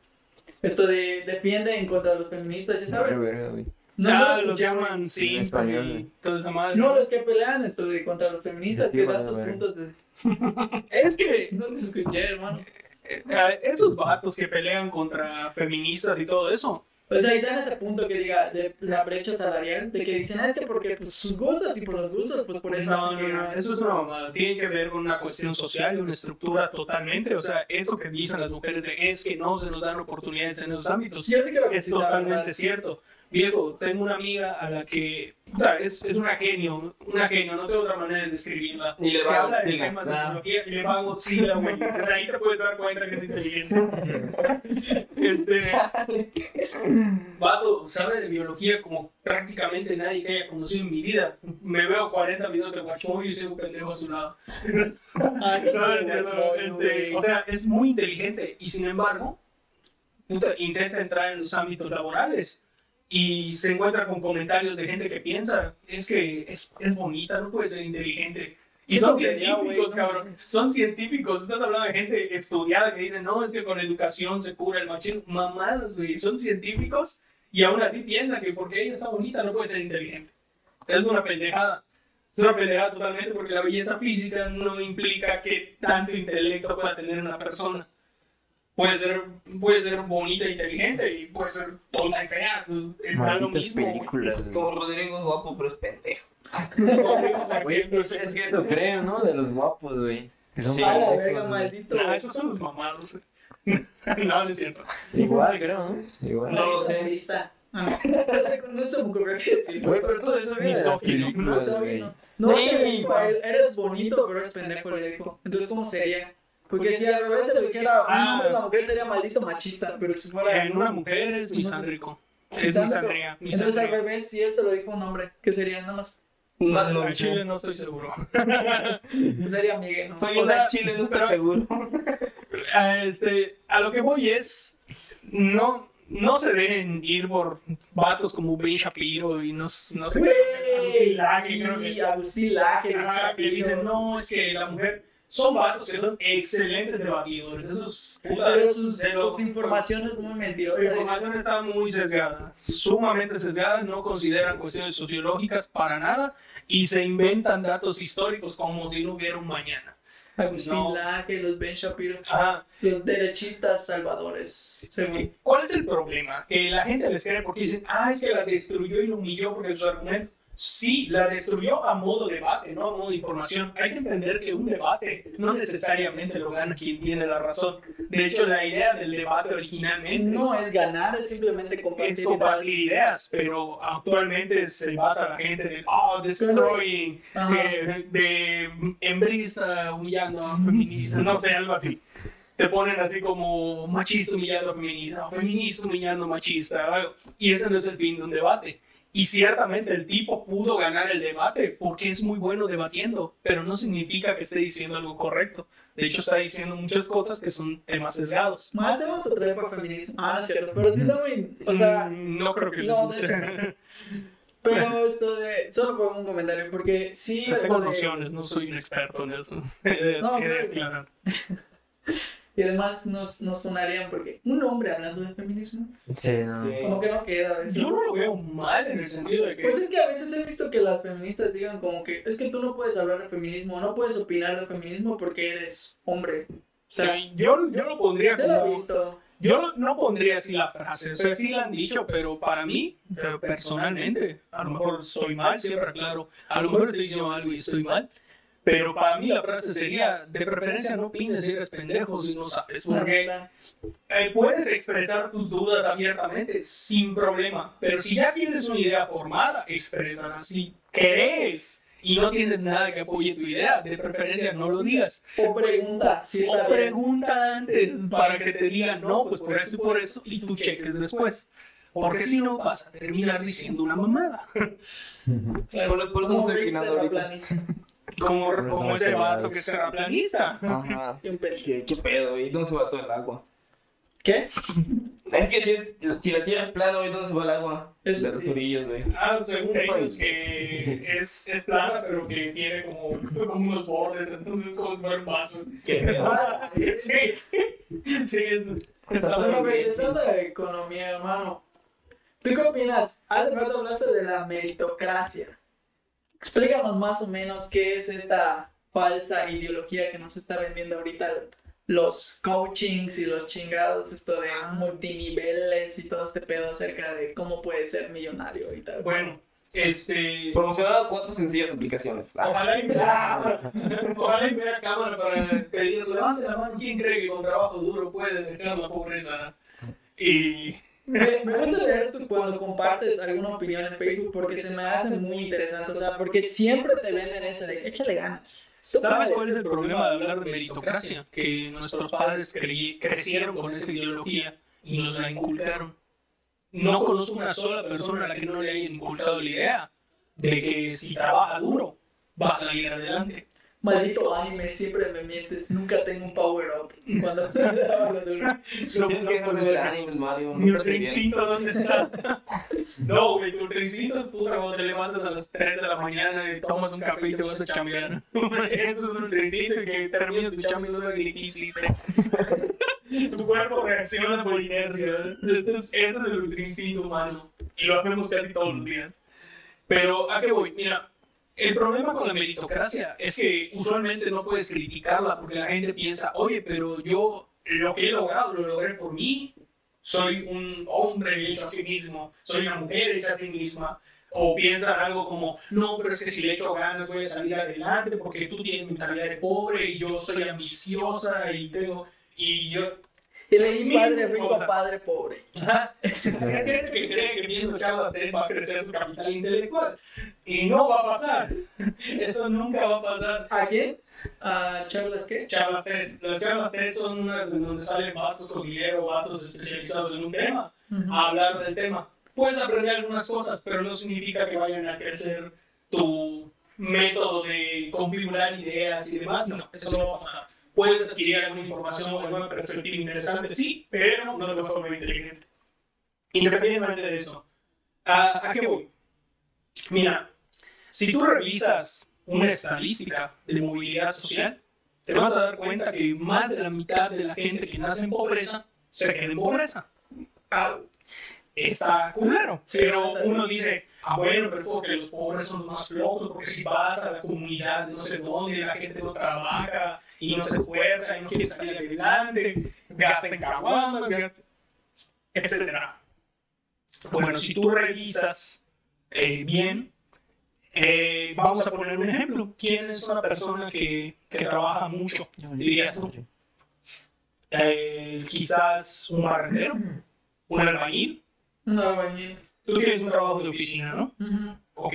esto de defienden contra los feministas, ¿ya sabes? No, ah, los llaman sí, En español, y güey. toda esa madre. No, los que pelean esto de contra los feministas, Sí, que dan sus puntos de... Es que No te escuché, hermano. eh, esos vatos que pelean contra feministas y todo eso, O sea, y dan ese punto que diga de la brecha salarial, de que dicen, ah, es que porque pues, sus gustos y por los gustos, pues por eso. no, no, no, eso es una mamada. Tiene que ver con una cuestión social y una estructura totalmente. O sea, eso que dicen las mujeres de es que no se nos dan oportunidades en esos ámbitos. Yo te creo que Es totalmente cierto. Viejo, tengo una amiga a la que puta, es, es una genio, una genio, no tengo otra manera de describirla. Y le va a habla de temas de tecnología y le va a Godzilla, güey. O sea, ahí te puedes dar cuenta que es inteligente. este. Vato, sabe de biología como prácticamente nadie que haya conocido en mi vida. Me veo 40 videos de Guachomo y soy un pendejo a su lado. Ah, este, o sea, es muy inteligente y sin embargo, puta, intenta entrar en los ámbitos laborales y se encuentra con comentarios de gente que piensa, es que es, es bonita, no puede ser inteligente. Y son científicos, no cabrón. Son científicos. Estás hablando de gente estudiada que dicen, no, es que con educación se cura el machismo. Mamadas, güey. Son científicos Y aún así piensan que porque ella está bonita no puede ser inteligente. Es una pendejada. Es una pendejada totalmente porque la belleza física no implica que tanto intelecto pueda tener una persona. Puede ser, puede ser bonita e inteligente y puede ser tonta y fea. Es da lo mismo. Como Rodrigo es guapo, pero es pendejo. Pues, es que eso creo, ¿no? De los guapos, güey. Que son Sí. A la verga, maldito. Ah, esos son los mamados. no, no es cierto. Igual, creo, ¿no? Igual. No lo sé. Comunista. Ah, no. No se me ocurrió que decir. Güey, pero todo eso viene de las Misógino. películas, No, güey. no. Eres bonito, pero eres pendejo, le dijo. Entonces, ¿cómo sería? Porque si al revés se lo dijera Ah. hombre, la mujer sería maldito machista, pero si fuera... En una mujer es misándrico. Es misandría. Entonces, al revés, si él se lo dijo a un hombre, ¿qué sería? Nada más. No, no, Chile no estoy seguro. Pues sería Miguel, ¿no? Soy O una sea, chile, no estoy pero- seguro. a, este, a lo que voy es, no, no se dejen ir por vatos como Ben Shapiro y no, no sé, Agustín Laje, creo que, Y Agustín Laje. Que dicen, no, es que la mujer, son vatos que son excelentes debatidores, esos puta, Pero sus, de sus informaciones muy Su mentirosas. información está muy sesgada, sumamente sesgada, no consideran cuestiones sociológicas para nada y se inventan datos históricos como si no hubiera un mañana. Agustín No. Laje, los Ben Shapiro, Ajá. los derechistas salvadores. según. ¿Cuál es el problema? Que la gente les cree porque dicen, ah, es que la destruyó y la humilló porque es su argumento. Sí, la destruyó a modo debate, no a modo de información. Hay que entender que un debate no necesariamente lo gana quien tiene la razón. De hecho, la idea del debate originalmente No es ganar, es simplemente compartir. es compartir ideas, pero actualmente se basa la gente en oh, destroying, eh, de hembrista humillando a feminista, no sé, algo así. Te ponen así como machista humillando a feminista, o feminista humillando a machista, y ese no es el fin de un debate. Y ciertamente el tipo pudo ganar el debate porque es muy bueno debatiendo, pero no significa que esté diciendo algo correcto. De hecho, está diciendo muchas cosas que son temas sesgados. Más te vamos a traer para feminismo. Ah, no es cierto. Pero sí está muy. O sea, Mm, no creo que les no, de guste. hecho pero esto de. Solo pongo un comentario. Porque sí. Yo tengo de- nociones, no soy un experto en eso. He de, No, he de aclarar. Y además nos, nos sonarían porque un hombre hablando de feminismo. Sí, no. Sí. Como que no queda a veces. Yo no lo veo mal en el sentido de Pues que. es que a veces he visto que las feministas digan como que es que tú no puedes hablar de feminismo, no puedes opinar de feminismo porque eres hombre. O sea, Yo, yo lo pondría se lo he como. visto. Yo lo- no pondría así la frase. O sea, sí la han dicho, pero para mí, personalmente, a lo mejor estoy mal, siempre aclaro. A lo mejor estoy diciendo algo y estoy mal. Pero para mí la frase sería: de preferencia no opines si eres pendejo si no sabes. Porque. Eh, puedes expresar tus dudas abiertamente sin problema, pero si ya tienes una idea formada, exprésala. Si crees y no tienes nada que apoye tu idea, de preferencia no lo digas. O pregunta si O pregunta antes para que te digan, no, pues por esto y por eso, y tú cheques después. Porque si no, vas a terminar diciendo una mamada. Claro, Por- por eso no estoy opinando ahorita. Como, como ese vato que es terraplanista. Ajá. ¿Qué, ¿Qué pedo? ¿Y dónde se va todo el agua? ¿Qué? Es que si, es- si la tierra es plana, ¿y dónde se va el agua? Eso de los orillos, güey. Ah, según ellos, que es, es plana, pero que tiene como, como unos bordes, entonces es como si fuera un vaso. ¿Qué pedo? Sí, sí, sí, eso es- está Bueno, güey, tratando de economía, hermano. ¿Tú qué opinas? Hace rato hablaste de la meritocracia. Explícanos más o menos qué es esta falsa ideología que nos está vendiendo ahorita los coachings y los chingados, esto de Ah. multiniveles y todo este pedo acerca de cómo puedes ser millonario y tal. Bueno, este. Promocionado cuatro sencillas aplicaciones. Ah, Ojalá y, ojalá y me diera cámara para pedir, levante la mano, ¿quién cree que con trabajo duro puede dejar la pobreza? Y Me, me gusta leer tú cuando compartes alguna opinión en Facebook porque se me hace muy interesante, o sea, porque siempre te venden ese de échale ganas. ¿sabes cuál es el problema de hablar de meritocracia? Que nuestros padres creí- crecieron con esa ideología y nos la inculcaron. No conozco una sola persona a la que no le hayan inculcado la idea de que si trabaja duro va a salir adelante. Maldito anime, siempre me mientes, nunca tengo un power up cuando trabajo duro. No, Tienes que de ser. animes, Mario. Mi No instinto, ¿dónde está? No, güey, tu instinto es puta cuando te levantas a las 3 de la mañana y tomas un café y te vas a chambear. Eso es un instinto y que terminas tu chamba y no sabes ni qué hiciste. Tu cuerpo reacciona por inercia. Esto es, eso es el instinto humano. Y lo hacemos casi todos los días. Pero, ¿a qué voy? Mira, el problema con la meritocracia es que usualmente no puedes criticarla porque la gente piensa, oye, pero yo lo que he logrado lo logré por mí. Soy un hombre hecho a sí mismo, soy una mujer hecha a sí misma. O piensan algo como, no, pero es que si le echo ganas voy a salir adelante porque tú tienes mentalidad de pobre y yo soy ambiciosa y tengo... Y yo... Y leí Mil padre rico, cosas. padre pobre. Ajá. Hay gente que cree que viendo chavas de va a crecer su capital intelectual. Y no va a pasar. Eso nunca va a pasar. ¿A quién? ¿A Charlas qué? Charlas TED. Las charlas TED son unas en donde salen vatos con dinero, vatos especializados en un tema, a hablar del tema. Puedes aprender algunas cosas, pero no significa que vayan a crecer tu método de configurar ideas y demás. No, eso no va a pasar. Puedes adquirir alguna información o alguna perspectiva interesante, sí, pero no te vas a volver inteligente. Independientemente de eso. ¿A, a qué voy? Mira, si tú revisas una estadística de movilidad social, te vas a dar cuenta que más de la mitad de la gente que nace en pobreza se queda en pobreza. Está culero. Pero uno dice, ah, bueno, pero porque los pobres son los más flojos, porque si vas a la comunidad no sé dónde, la gente no trabaja y no se esfuerza y no quiere salir adelante, gasta en caguamas, gasta, etcétera. Bueno, si tú revisas eh, bien, eh, vamos a poner un ejemplo. ¿Quién es una persona que, que trabaja mucho? Dirías tú. Eh, quizás un barrendero, un albañil. No, albañil. Tú tienes un trabajo de oficina, ¿no? Ujú. Ok.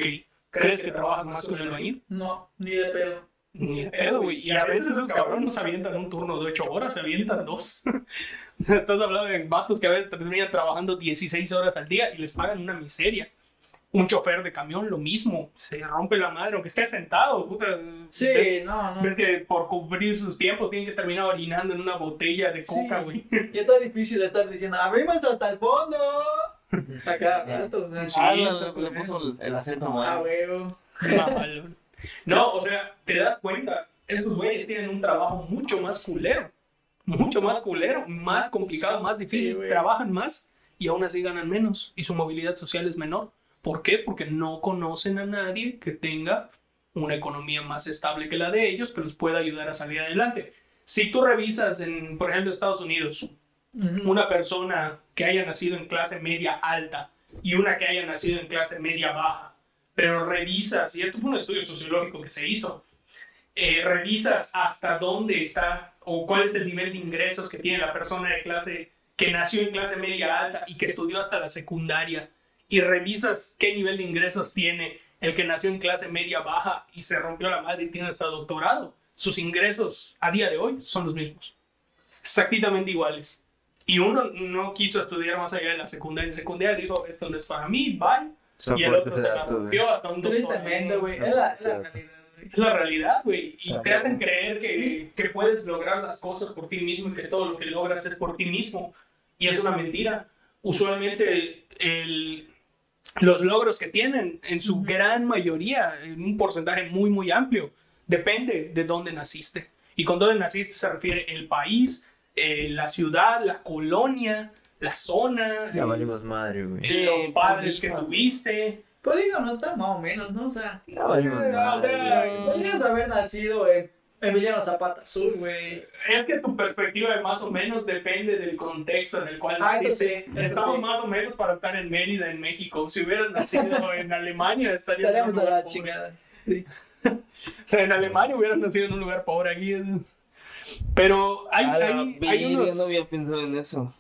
¿Crees que trabajas más con el albañil? No, ni de pedo. Ni de pedo, güey. Y a veces esos cabrones no se avientan un turno de 8 horas, se avientan dos. Estás hablando de vatos que a veces terminan trabajando 16 horas al día y les pagan una miseria. Un chofer de camión, lo mismo. Se rompe la madre, aunque esté sentado. Puta. Sí, ¿Ves, no, no. ves que por cubrir sus tiempos tienen que terminar orinando en una botella de coca, Sí. güey. Y está difícil estar diciendo, abrimos hasta el fondo. Acá, rato. o sea, Sí, Ah, le, puso el, el acento A mal. huevo. Mamalón. No, o sea, te das cuenta, esos güeyes tienen un trabajo mucho más culero. Mucho más culero, más complicado, más difícil. Sí. Trabajan más y aún así ganan menos y su movilidad social es menor. ¿Por qué? Porque no conocen a nadie que tenga una economía más estable que la de ellos que los pueda ayudar a salir adelante. Si tú revisas en, por ejemplo, Estados Unidos. Una persona que haya nacido en clase media alta y una que haya nacido en clase media baja, pero revisas, y esto fue un estudio sociológico que se hizo, eh, revisas hasta dónde está o cuál es el nivel de ingresos que tiene la persona de clase que nació en clase media alta y que estudió hasta la secundaria, y revisas qué nivel de ingresos tiene el que nació en clase media baja y se rompió la madre y tiene hasta doctorado. Sus ingresos a día de hoy son los mismos exactamente iguales. Y uno no quiso estudiar más allá de la secundaria. En secundaria dijo, esto no es para mí, bye. Son y el otro se la rompió hasta un doctor. Tristemente, güey. Es la, la realidad, güey. Es la realidad, güey. Y te hacen creer que, que puedes lograr las cosas por ti mismo y que todo lo que logras es por ti mismo. Y es una mentira. Usualmente el- los logros que tienen, en su gran mayoría, en un porcentaje muy, muy amplio, depende de dónde naciste. Y con dónde naciste se refiere el país, eh, la ciudad, la colonia, la zona, Ya eh, valimos madre, güey. los padres que tuviste. Polígono está más o menos, ¿no? O sea, Ya valimos Eh, o sea, podrías haber nacido en Emiliano Zapata Sur, güey. Es que tu perspectiva más o menos depende del contexto en el cual Ah, naciste. sí, Estamos sí. más o menos para estar en Mérida, en México. Si hubieras nacido en Alemania, estarías en un Estaríamos a la pobre. chingada. Sí. O sea, en Alemania hubieras nacido en un lugar pobre aquí. es- Pero hay, la hay, unos... no había pensado en eso.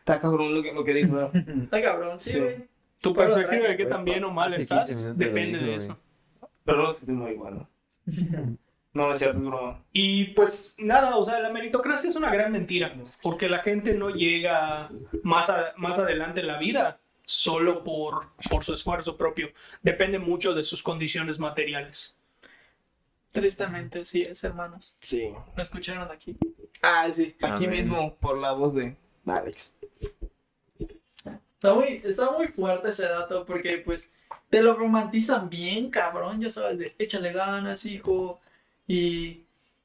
Está cabrón lo que, lo que dijo. Está cabrón, sí, Sí. güey. Tu Pero perspectiva de qué tan bien o mal estás 15 minutos depende de eso. Pero no es que estoy muy bueno. No, no es cierto, broma. Y pues nada, o sea, la meritocracia es una gran mentira, porque la gente no llega más, a- más adelante en la vida solo por, por su esfuerzo propio. Depende mucho de sus condiciones materiales. Tristemente, sí es, hermanos. Sí. ¿Lo escucharon aquí? Ah, sí. Aquí Amén. mismo, por la voz de Alex. Está muy, está muy fuerte ese dato porque, pues, te lo romantizan bien, cabrón. Ya sabes, de échale ganas, hijo. Y,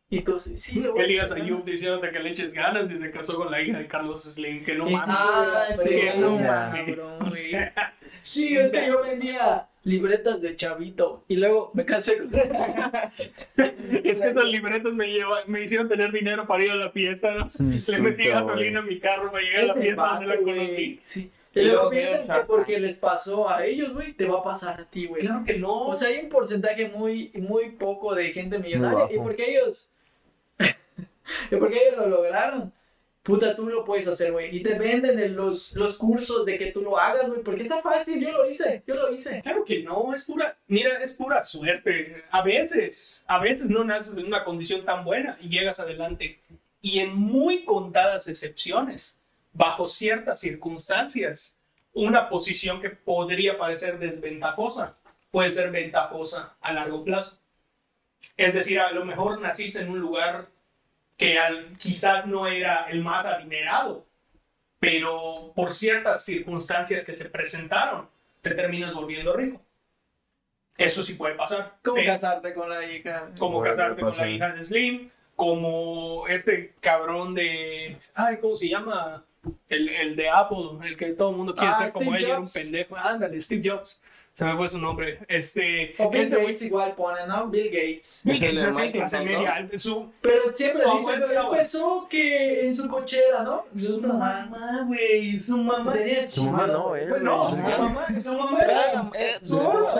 Y tú, sí, sí, lo voy Que a digas a hacer. Yup diciéndote que le eches ganas y se casó con la hija de Carlos Slim, que no mames. Ah, es que no mames, Sí, es que yo vendía libretas de chavito y luego me casé con Es que esas libretas me, lleva, me hicieron tener dinero para ir a la fiesta, ¿no? Le metí gasolina a mi carro para llegar a la fiesta donde la conocí. Sí. Y Y luego piensan que porque les pasó a ellos, güey, te va a pasar a ti, güey. Claro que no. O sea, hay un porcentaje muy, muy poco de gente millonaria. Y porque ellos. y porque ellos lo lograron. Puta, tú lo puedes hacer, güey. Y te venden los, los cursos de que tú lo hagas, güey. Porque está fácil. Yo lo hice. Yo lo hice. Claro que no, es pura, mira, es pura suerte. A veces, a veces no naces en una condición tan buena y llegas adelante. Y en muy contadas excepciones, bajo ciertas circunstancias, una posición que podría parecer desventajosa puede ser ventajosa a largo plazo. Es decir, a lo mejor naciste en un lugar que al- quizás no era el más adinerado, pero por ciertas circunstancias que se presentaron, te terminas volviendo rico. Eso sí puede pasar. ¿Cómo Pero- casarte con la hija? como Puede casarte con pasar. la hija de Slim, como este cabrón de. Ay, ¿cómo se llama? El, el de Apple, el que todo el mundo quiere Ah, ser como Steve él, era un Jobs. pendejo. Ándale, Steve Jobs. Se me fue su nombre. Este. O Bill ese güey. Gates igual pone, ¿no? Bill Gates. Bill Gates Microsoft, clase ¿no? media. Su, Pero siempre Su era- empezó que en su cochera, ¿no? su Su mamá. güey. Su mamá. Tenía Su mamá no, él. Bueno, güey. su mamá, su mamá era. Eh, Su mamá.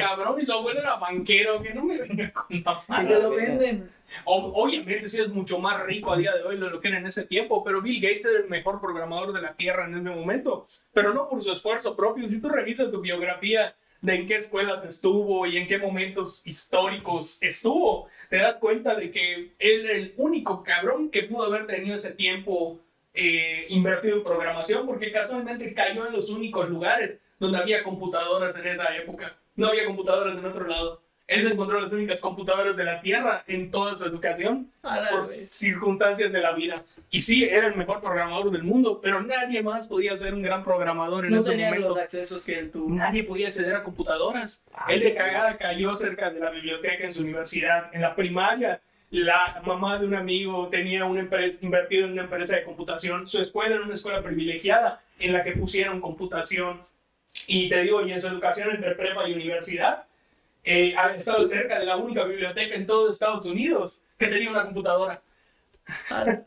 Cabrón su abuelo era banquero. Que no me venga con mamá. Y te lo venden. Obviamente sí es mucho más rico a día de hoy de lo que era en ese tiempo, pero Bill Gates era el mejor programador de la Tierra en ese momento, pero no por su esfuerzo propio. Si tú revisas tu biografía de en qué escuelas estuvo y en qué momentos históricos estuvo, te das cuenta de que él era el único cabrón que pudo haber tenido ese tiempo eh, invertido en programación, porque casualmente cayó en los únicos lugares donde había computadoras en esa época. No había computadoras en otro lado. Él se encontró las únicas computadoras de la Tierra en toda su educación por vez. circunstancias de la vida. Y sí, era el mejor programador del mundo, pero nadie más podía ser un gran programador en No ese tenía momento. los accesos que él tuvo. Nadie podía acceder a computadoras. Él de cagada cayó cerca de la biblioteca en su universidad. En la primaria, la mamá de un amigo tenía una empresa, invertido en una empresa de computación. Su escuela era una escuela privilegiada en la que pusieron computación. Y te digo, y en su educación entre prepa y universidad, eh, ha estado cerca de la única biblioteca en todo Estados Unidos que tenía una computadora. A la-.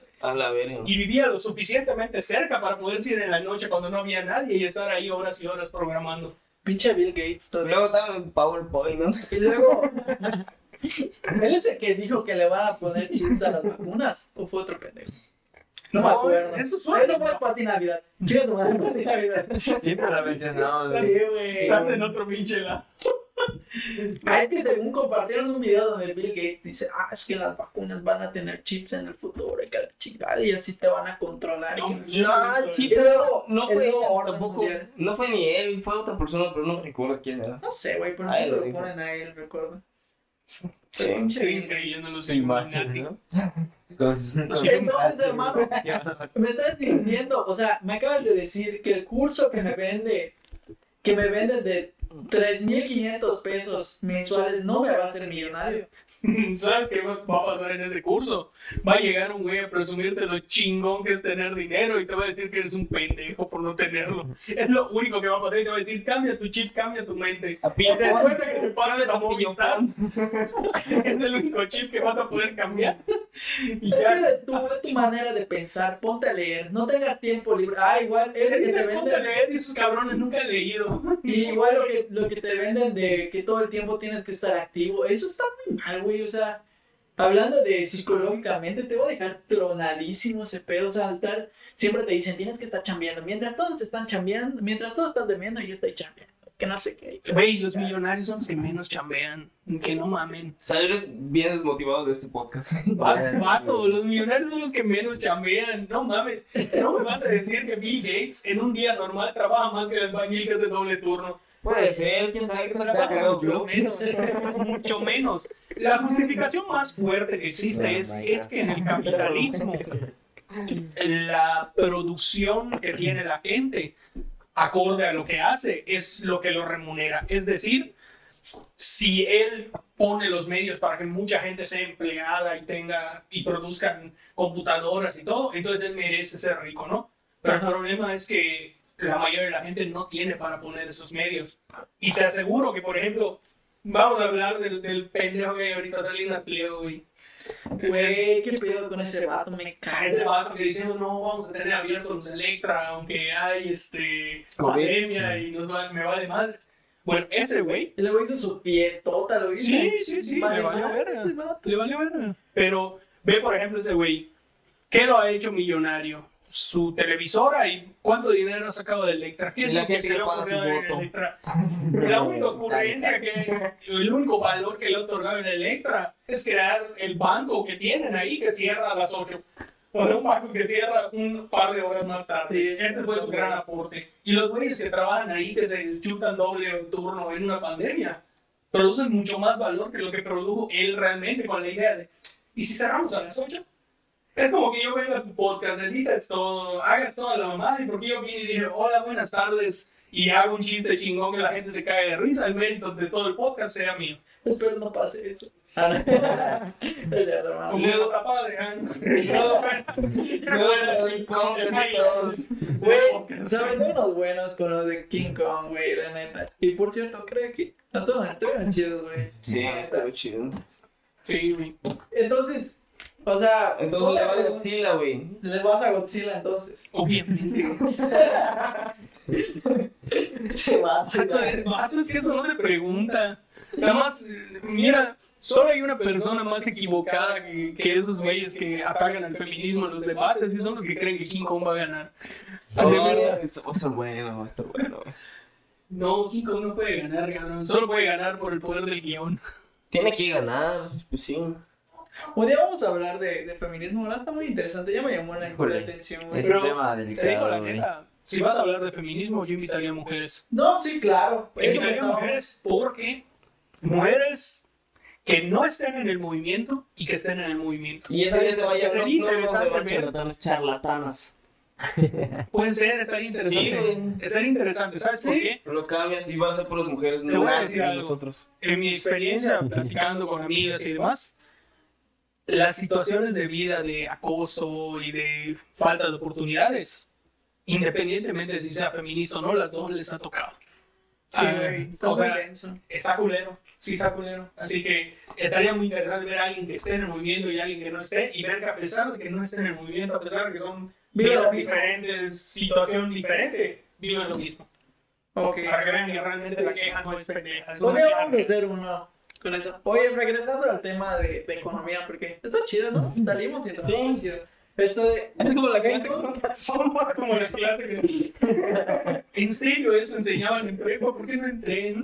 Y vivía lo suficientemente cerca para poder ir en la noche cuando no había nadie y estar ahí horas y horas programando. Pinche Bill Gates todavía. Luego estaba en PowerPoint, ¿no? Y luego. Él es el que dijo que le van a poner chips a las vacunas. ¿O fue otro pendejo? No, me No, acuerdo. eso fue- Eso fue Pati Navidad. Chica tu madre, Pati Navidad. Siempre la mencionamos. Sí, güey. Estás en otro pinche lado. Ah, es que según compartieron un video donde Bill Gates dice, ah, es que las vacunas van a tener chips en el futuro y cada chingada y así te van a controlar. y No, que no no sí, pero no fue tampoco. mundial. No fue ni él, fue otra persona, pero no me recuerdo quién era. No sé, güey, pero no lo lo ponen a él, recuerdo. Sí, imagen, Illuminati. ¿no? Con su- Sí. Entonces, hermano, me estás diciendo, o sea, me acabas de decir que el curso que me vende, que me vende de 3.500 pesos mensuales no me va a hacer millonario. ¿Sabes qué va a pasar en ese curso? Va a llegar un güey a presumirte lo chingón que es tener dinero y te va a decir que eres un pendejo por no tenerlo. Es lo único que va a pasar y te va a decir, cambia tu chip, cambia tu mente. A Y te das cuenta que te pases a Movistar. es el único chip que vas a poder cambiar. Y Es ya. tu, es tu manera de pensar, ponte a leer, no tengas tiempo libre. Ah, igual, es que te Ponte a leer y esos cabrones nunca he leído. y igual lo que, lo que te venden de que todo el tiempo tienes que estar activo, eso está muy mal, güey, o sea, hablando de psicológicamente, te voy a dejar tronadísimo ese pedo, o sea, estar, siempre te dicen, tienes que estar chambeando, mientras todos están chambeando, mientras todos están durmiendo, yo estoy chambeando, que no sé qué. Güey, los millonarios son los que menos chambean. Que no mamen. Salir bien desmotivado de este podcast. Vato, vato, los millonarios son los que menos chambean. No mames. No me vas a decir que Bill Gates en un día normal trabaja más que el albañil que hace doble turno. Puede ser, quién sabe qué Trabaja mucho menos. Mucho menos. La justificación más fuerte que existe es, es que en el capitalismo la producción que tiene la gente acorde a lo que hace es lo que lo remunera. Es decir, si él pone los medios para que mucha gente sea empleada y tenga y produzcan computadoras y todo, entonces él merece ser rico, ¿no? Pero Ajá. el problema es que la mayoría de la gente no tiene para poner esos medios. Y te aseguro que, por ejemplo, vamos a hablar del, del pendejo que ahorita salió en las pliego, güey. Güey, ¿qué pedo con ese vato? Me cae. Ese vato que diciendo no vamos a tener abiertos los Electra, aunque hay este COVID. pandemia y nos va- me vale madres. Bueno, ese güey Y luego hizo su fiestota, lo hizo. Sí, sí, sí, Vale le valió verga. le valió verga. Pero ve, por ejemplo, ese güey, ¿qué lo ha hecho millonario? Su televisora y cuánto dinero ha sacado de Electra. ¿Qué es lo que se le en voto. Electra? La única ocurrencia que, el único valor que le ha otorgado en Electra es crear el banco que tienen ahí que cierra a las 8. O sea, un banco que cierra un par de horas más tarde. Sí, Ese fue su gran aporte. Y los güeyes que trabajan ahí, que se chutan doble turno en una pandemia, producen mucho más valor que lo que produjo él realmente con la idea de, ¿y si cerramos a las 8? Es como que yo venga a tu podcast, editas todo, hagas toda la mamada, y porque yo vine y dije, hola, buenas tardes, y hago un chiste chingón que la gente se cae de risa, el mérito de todo el podcast sea mío. Espero no pase eso. Ah, eso está padre, ¿eh? Güey, se aventó unos buenos con los de King Kong, güey, la neta. Y por cierto, creo que estuvieron estuvieron chidos, güey. Sí, está chido. Sí, güey. Entonces, o sea, Entonces le vale Godzilla, güey. les vas a Godzilla entonces. Obviamente. Qué vato, Vato, güey. vato, es que eso no se pregunta. Nada más, mira, solo hay una persona más equivocada que, que esos güeyes que atacan al feminismo en los debates y son los que creen que King Kong va a ganar. De verdad. Esto va a estar bueno, va a estar bueno. No, King Kong no puede ganar, cabrón. Solo puede ganar por el poder del guion. Tiene que ganar, pues sí. Un día vamos a hablar de, de feminismo, ¿verdad? Está muy interesante, ya me llamó la, Híjole. la atención, güey. Es Pero, un tema Te digo delicado, la neta, si vas a hablar de feminismo, yo invitaría a mujeres. No, sí, claro. Invitaría a mujeres porque mujeres que no estén en el movimiento y que estén en el movimiento. Y esa vez se vaya a Sería un interesante ver. charlatanas. charlatanas. Puede ser, estaría interesante. Sí, estaría interesante, ¿sabes por qué? Lo cambias y van a ser por las mujeres, Te no voy a decir algo. nosotros. En mi experiencia, platicando con amigas y demás, las situaciones de vida de acoso y de falta de oportunidades, independientemente de si sea feminista o no, las dos les ha tocado. Sí, Ah, güey. O sea, está culero, sí está culero. Así que estaría muy interesante ver a alguien que esté en el movimiento y a alguien que no esté, y ver que a pesar de que no esté en el movimiento, a pesar de que son vidas diferentes, situación diferente, viven lo mismo. Ok. Para que vean que realmente la queja no es pendeja. es Un una con eso. Oye, regresando al tema de, de economía, porque está chido, ¿no? Salimos y está Sí. chido. Esto de... Es como la clase como la clase que... ¿En serio eso enseñaban en prepa? ¿Por qué no entré? no?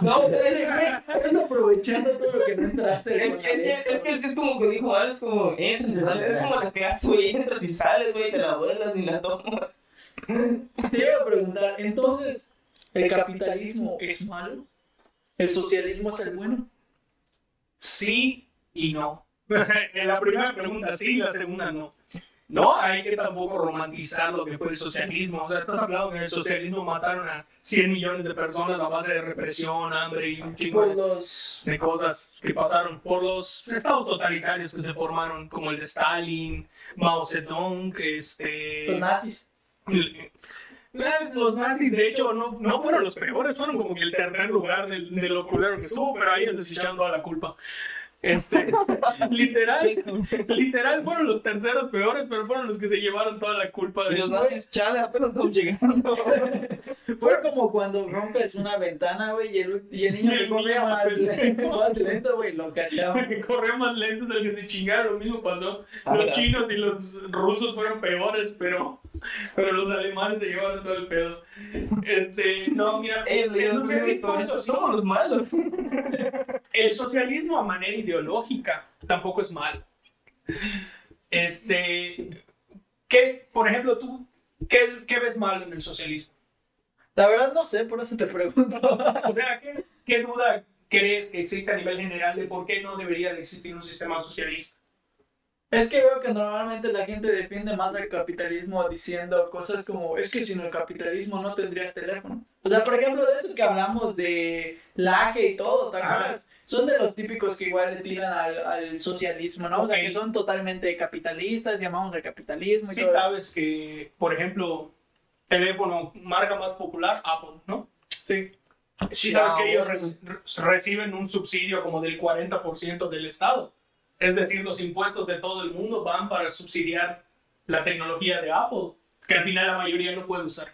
No, Estás aprovechando todo lo que no entraste. Es que, es es es como que dijo Alex, como entras es como la clase, güey, entras y sales, güey, te la vuelas ni la tomas. Te iba a preguntar, entonces, ¿el capitalismo es malo? ¿El socialismo es el bueno? Sí y no. En la primera pregunta sí, la segunda no. No hay que tampoco romantizar lo que fue el socialismo. O sea, estás hablando que en el socialismo mataron a 100 millones de personas a base de represión, hambre y un chingo los... de cosas que pasaron por los estados totalitarios que se formaron, como el de Stalin, Mao Zedong, este... Los nazis. Eh, Los nazis, de hecho, no, no fueron los peores, fueron como que el tercer lugar del, de lo culero que estuvo, pero ahí les echaron toda la culpa. Este, literal, literal fueron los terceros peores, pero fueron los que se llevaron toda la culpa Y de los nazis, chale, apenas estamos llegando. Fue como cuando rompes una ventana, güey, y el, y el niño Y el que corría más más, pendejo. más lento, güey, lo cachaba. que corrió más lento es el que se chingaron, lo mismo pasó. Ah, Los chinos y los rusos fueron peores, pero, pero los alemanes se llevaron todo el pedo. Este, no, mira, el, el socialismo, eso sí, somos los malos. El socialismo a manera ideológica tampoco es malo. Este, ¿qué, por ejemplo, tú, qué, qué ves malo en el socialismo? La verdad no sé, por eso te pregunto. O sea, ¿qué, qué duda crees que existe a nivel general de por qué no debería de existir un sistema socialista? Es que veo que normalmente la gente defiende más al capitalismo diciendo cosas como, es que sin el capitalismo no tendrías teléfono. O sea, por ejemplo, de esos que hablamos de laje y todo, ¿te acuerdas? Son de los típicos que igual le tiran al, al socialismo, ¿no? O sea, que son totalmente capitalistas, llamamos al capitalismo y Sí todo. sabes que, por ejemplo, teléfono, marca más popular, Apple, ¿no? Sí. Sí sabes que ellos re- reciben un subsidio como del 40% del Estado. Es decir, los impuestos de todo el mundo van para subsidiar la tecnología de Apple, que al final la mayoría no puede usar.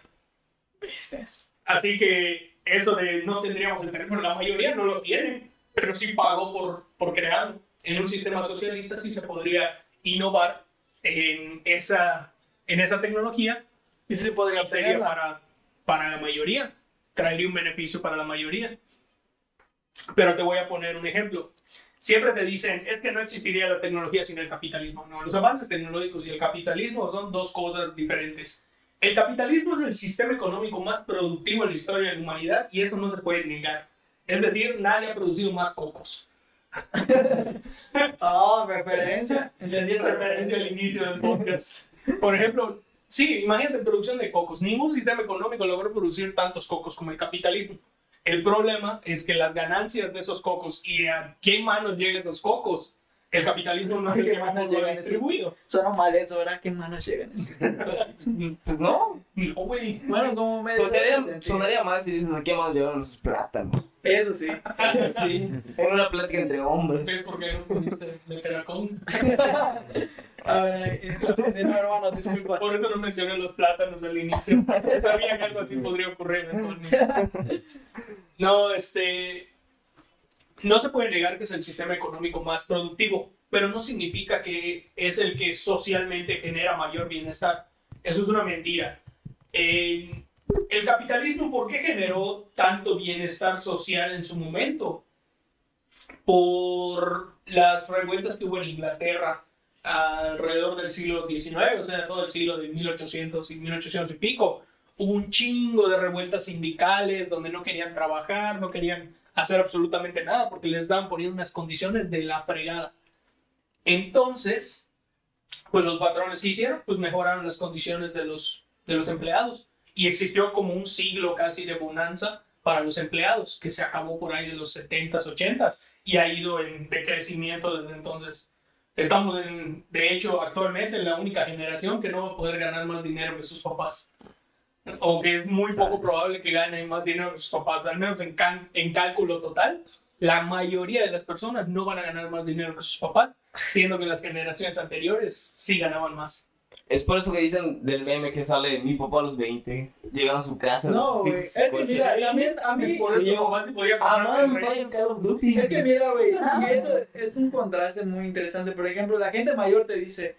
Así que eso de no tendríamos el teléfono, la mayoría no lo tiene, pero sí pagó por, por crearlo. En un sistema socialista sí se podría innovar en esa, en esa tecnología Y sí podría y sería para, para la mayoría, traería un beneficio para la mayoría. Pero te voy a poner un ejemplo. Siempre te dicen, es que no existiría la tecnología sin el capitalismo. No, los avances tecnológicos y el capitalismo son dos cosas diferentes. El capitalismo es el sistema económico más productivo en la historia de la humanidad y eso no se puede negar. Es decir, nadie ha producido más cocos. Ah, referencia. Entendí Es esa referencia al inicio del podcast. Por ejemplo, sí, imagínate producción de cocos. Ningún sistema económico logró producir tantos cocos como el capitalismo. El problema es que las ganancias de esos cocos y a qué manos llegan esos cocos, el capitalismo no es el ¿A que manos mejor lo ha distribuido. Suena mal eso, ¿verdad? ¿Qué manos llegan? Pues no. No, güey. bueno, como me Sonaría, sonaría mal si dices a qué más llevaron sus plátanos. Eso sí. Sí. En una plática entre ¿Ves hombres. por qué no fuiste de Peracón? A ver, eh, de nuevo, hermano, disculpa. Por eso no mencioné los plátanos al inicio. Sabía que algo así podría ocurrir eventualmente. No, este. No se puede negar que es el sistema económico más productivo, pero no significa que es el que socialmente genera mayor bienestar. Eso es una mentira. Eh, el capitalismo, ¿por qué generó tanto bienestar social en su momento? Por las revueltas que hubo en Inglaterra alrededor del siglo XIX, o sea, todo el siglo de 1800 y 1800 y pico. Hubo un chingo de revueltas sindicales donde no querían trabajar, no querían hacer absolutamente nada porque les estaban poniendo unas condiciones de la fregada. Entonces, pues los patrones que hicieron, pues mejoraron las condiciones de los, de los empleados. Y existió como un siglo casi de bonanza para los empleados, que se acabó por ahí de los 70s, 80s y ha ido en decrecimiento desde entonces. Estamos, en, de hecho, actualmente en la única generación que no va a poder ganar más dinero que sus papás. O que es muy poco probable que gane más dinero que sus papás, al menos en, can- en cálculo total. La mayoría de las personas no van a ganar más dinero que sus papás, siendo que las generaciones anteriores sí ganaban más. Es por eso que dicen del meme que sale mi papá a los 20. Llegan a su casa. No, güey. Es que mira, también a mí. Por eso nomás podía. Es que mira, güey, y eso es un contraste muy interesante. Por ejemplo, la gente mayor te dice,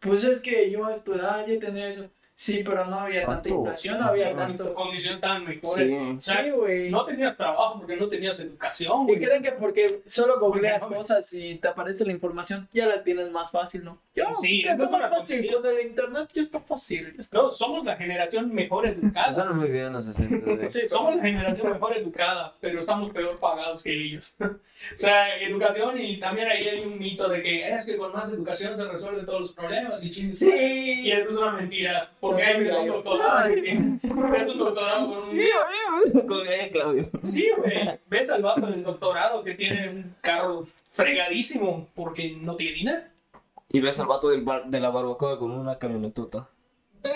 pues es que yo a tu edad ya tendría eso. Sí, pero no había tanta inflación, no había tanto... condiciones estaban mejores. Sí. O sea, Sí, güey. no tenías trabajo porque no tenías educación. Y güey. creen que porque solo googleas Porque no, cosas y te aparece la información, ya la tienes más fácil, ¿no? Ya, Sí, es más fácil. Con el internet ya está fácil. ya está No, somos la generación mejor educada. Suena muy bien los 60. güey. Sí, Somos la generación mejor educada, pero estamos peor pagados que ellos. o sea, educación y también ahí hay un mito de que es que con más educación se resuelven todos los problemas y chingues. Sí. Y eso es una mentira, porque hay un doctorado que tiene, un doctorado con un... Con Claudio. Sí, güey, ves al vato del doctorado que tiene un carro fregadísimo porque no tiene dinero. Y ves al vato del bar- de la barbacoa con una camionetota.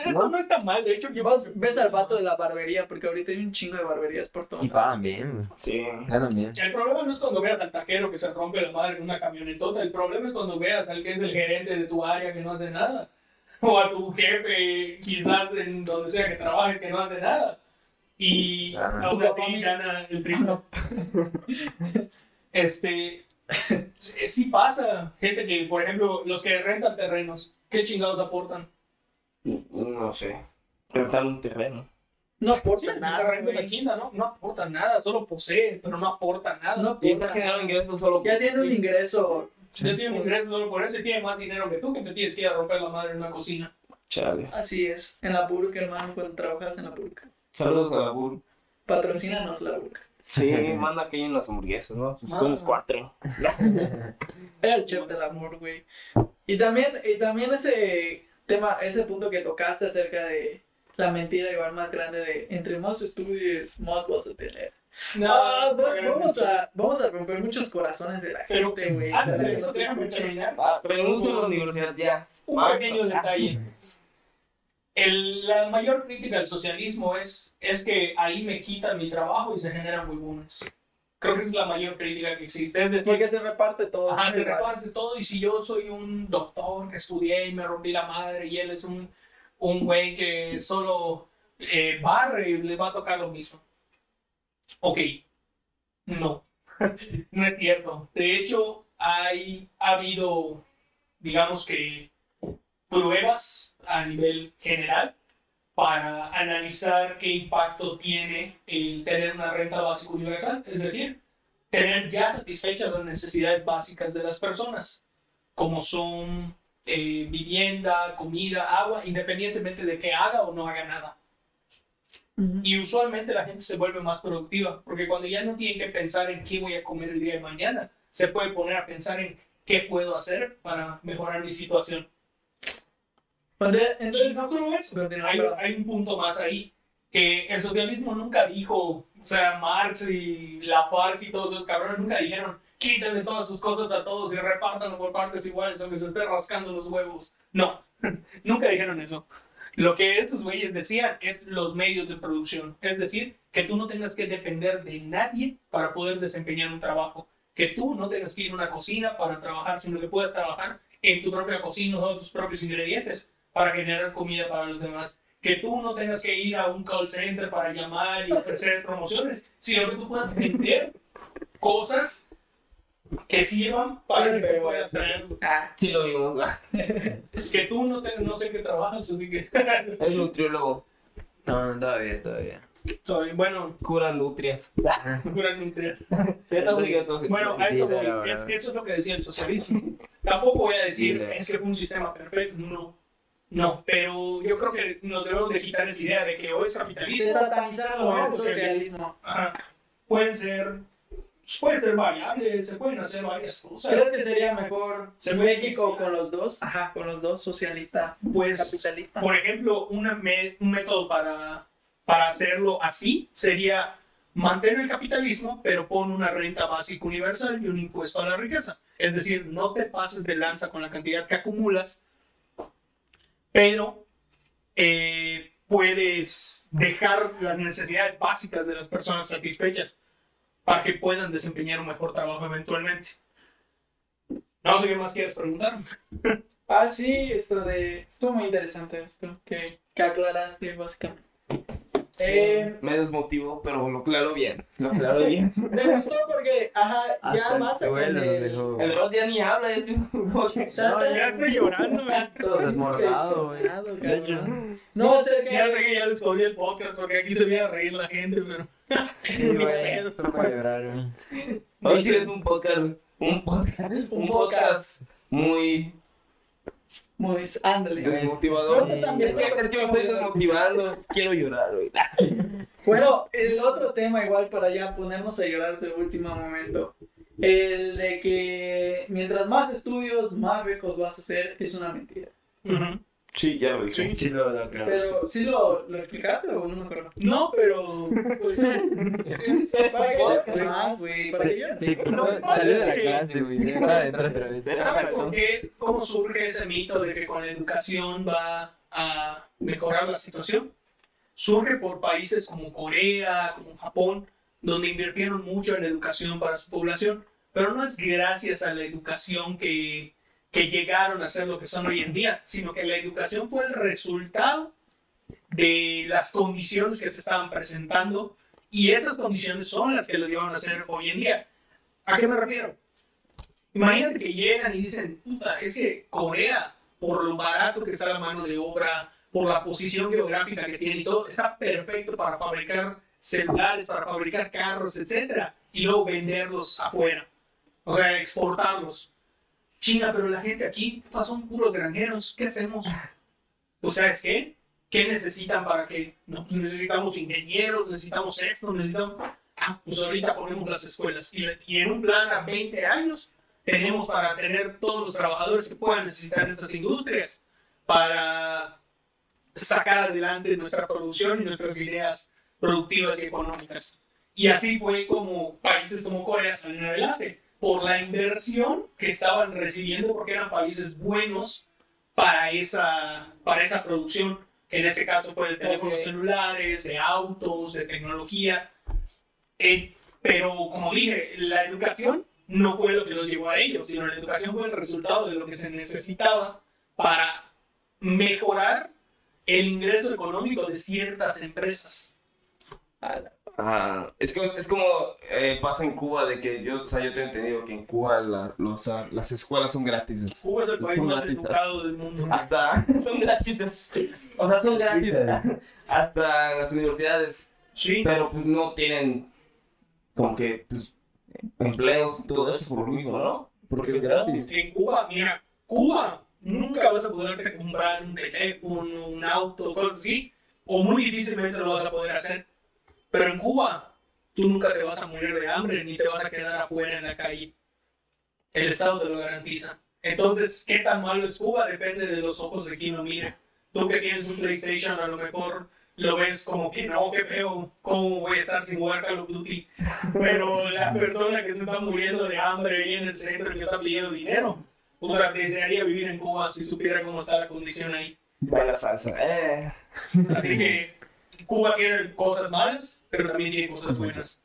Eso no está mal, de hecho yo... Ves al vato de la barbería, porque ahorita hay un chingo de barberías por todo. Y pagan bien. Sí. Ganan bien. El problema no es cuando veas al taquero que se rompe la madre en una camionetota, el problema es cuando veas al que es el gerente de tu área que no hace nada. O a tu jefe, quizás en donde sea que trabajes, que no hace nada. Y Claro. aún así gana el triple. Este. Sí, sí pasa. Gente que, por ejemplo, los que rentan terrenos, ¿qué chingados aportan? No sé. Rentar un terreno. No Sí, aporta el nada. terreno de la güey. quinta, ¿no? No aporta nnada, solo posee, pero no aporta nada. No Y está aporta generando nada. ingresos solo Ya tienes un ingreso. Ya tiene un ingreso solo por eso y tiene más dinero que tú, que te tienes que ir a romper la madre en una cocina. Chale. Así es. En la burka, hermano, cuando trabajas en la burka. Saludos a la Bur. Patrocínanos la burka. Sí, manda que hay unas hamburguesas, ¿no? Somos cuatro. Era el chef del amor, güey. Y también, y también ese tema, ese punto que tocaste acerca de la mentira igual más grande de entre más estudies, más vas a tener. Ah, No, va- vamos, a, vamos a romper muchos corazones de la Pero gente, güey. antes de eso, déjame terminar. Ah, renuncio a la universidad ya. Un Ah, pequeño ah. detalle. El- la mayor crítica al socialismo es, es que ahí me quitan mi trabajo y se generan huevones. Creo que esa es la mayor crítica que existe. Es decir, Porque se reparte todo. Ajá, se igual. reparte todo y si yo soy un doctor que estudié y me rompí la madre y él es un, un güey que solo eh, barre, le va a tocar lo mismo. Ok, no, no es cierto. De hecho, hay, ha habido, digamos que, pruebas a nivel general para analizar qué impacto tiene el tener una renta básica universal. Es decir, tener ya satisfechas las necesidades básicas de las personas, como son eh, vivienda, comida, agua, independientemente de que haga o no haga nada. Y usualmente la gente se vuelve más productiva, porque cuando ya no tienen que pensar en qué voy a comer el día de mañana, se puede poner a pensar en qué puedo hacer para mejorar mi situación. Y Entonces, no solo eso, Continúa, hay, hay un punto más ahí, que el socialismo nunca dijo, o sea, Marx y la FARC y todos esos cabrones nunca dijeron, quítenle todas sus cosas a todos y repártanlo por partes iguales, aunque se esté rascando los huevos. No, nunca dijeron eso. Lo que esos güeyes decían es los medios de producción, es decir, que tú no tengas que depender de nadie para poder desempeñar un trabajo, que tú no tengas que ir a una cocina para trabajar, sino que puedas trabajar en tu propia cocina usando tus propios ingredientes para generar comida para los demás. Que tú no tengas que ir a un call center para llamar y ofrecer promociones, sino que tú puedas vender cosas que sirvan para que te puedas traer. ah, Sí lo vimos, ¿va? Que tú no, te, no sé qué trabajas, así que. Es nutriólogo. No, no, todavía, todavía. Sorry, bueno, Cura nutrias. cura nutria. Bueno, a eso voy. Es que eso es lo que decía el socialismo. Tampoco voy a decir, es que fue un sistema perfecto. No. No, pero yo creo que nos debemos de quitar esa idea de que o es capitalismo o es socialismo. Ajá. Pueden ser, pueden ser variables, se pueden hacer varias cosas. ¿Crees que sería mejor Se México con los dos? Ajá, con los dos, socialista, Pues, capitalista. por ejemplo, una me- un método para, para hacerlo así sería mantener el capitalismo, pero pon una renta básica universal y un impuesto a la riqueza. Es decir, no te pases de lanza con la cantidad que acumulas, pero eh, puedes dejar las necesidades básicas de las personas satisfechas para que puedan desempeñar un mejor trabajo eventualmente. No sé qué más quieres preguntar. Ah, sí, esto de... Estuvo muy interesante esto que, que aclaraste, básicamente. Eh, Me desmotivó, pero lo claro bien. Lo claro bien. me gustó porque, ajá, ya Hasta el más suelo el... El Rod ya ni habla, es un... No, ya estoy llorando, güey. Todo desmordado, güey. De hecho. No a ser Ya sé que... ya les jodí el podcast porque aquí se viene a reír la gente, pero. sí, güey. Fue para llorar, güey. Hoy sí es un podcast. Un podcast. Un podcast muy Muy, ándale. desmotivador. Yo también. Es que yo me estoy desmotivando. Quiero llorar, güey. Bueno, el otro tema igual para ya ponernos a llorar de último momento. El de que mientras más estudios, más ricos vas a ser, es una mentira. Sí, ya lo dije. Sí, lo, lo creo. Pero, ¿sí lo, lo explicaste o no me acuerdo? No, pero. Pues. es- Para que yo más, güey. Para que yo pasa salió de la que- clase, güey. ¿Saben por qué? ¿Cómo surge ese mito de que con la educación va a mejorar la situación? Surge por países como Corea, como Japón, donde invirtieron mucho en educación para su población, pero no es gracias a la educación que, que llegaron a ser lo que son hoy en día, sino que la educación fue el resultado de las condiciones que se estaban presentando y esas condiciones son las que los llevaron a ser hoy en día. ¿A qué me refiero? Imagínate que llegan y dicen, puta, es que Corea, por lo barato que está la mano de obra, por la posición geográfica que tiene y todo, está perfecto para fabricar celulares, para fabricar carros, etc. Y luego venderlos afuera. O sea, exportarlos. China, pero la gente aquí puta, son puros granjeros. ¿Qué hacemos? O sea, ¿es qué? ¿Qué necesitan para que? No, pues necesitamos ingenieros, necesitamos esto, necesitamos... ah, pues ahorita ponemos las escuelas y en un plan a 20 años tenemos para tener todos los trabajadores que puedan necesitar estas industrias para sacar adelante nuestra producción y nuestras ideas productivas y económicas. Y así fue como países como Corea salen adelante, por la inversión que estaban recibiendo, porque eran países buenos para esa, para esa producción, que en este caso fue de teléfonos Ok. celulares, de autos, de tecnología. Eh, pero como dije, la educación no fue lo que los llevó a ellos, sino la educación fue el resultado de lo que se necesitaba para mejorar el ingreso económico de ciertas empresas. Ala. Ah, es, que, es como eh, pasa en Cuba, de que yo, o sea, yo tengo entendido que en Cuba la- los, las escuelas son gratis. Cuba es el país Son más gratis. educado del mundo. Hasta son gratis. O sea, son gratis. Hasta en las universidades. Sí, Pero pues no tienen como que pues, empleos y todo eso por lo mismo, ¿no? Porque es gratis. En Cuba, mira, Cuba nunca vas a poderte comprar un teléfono, un auto, cosas así, o muy difícilmente lo vas a poder hacer. Pero en Cuba, tú nunca te vas a morir de hambre ni te vas a quedar afuera en la calle. El Estado te lo garantiza. Entonces, ¿qué tan malo es Cuba? Depende de los ojos de quien lo mire. Tú que tienes un PlayStation, a lo mejor lo ves como que no, qué feo, ¿cómo voy a estar sin jugar Call of Duty? Pero la persona que se está muriendo de hambre ahí en el centro y que está pidiendo dinero, puta, desearía vivir en Cuba si supiera cómo está la condición ahí. Baila salsa. Eh. Así que Cuba tiene cosas malas, pero también tiene cosas buenas.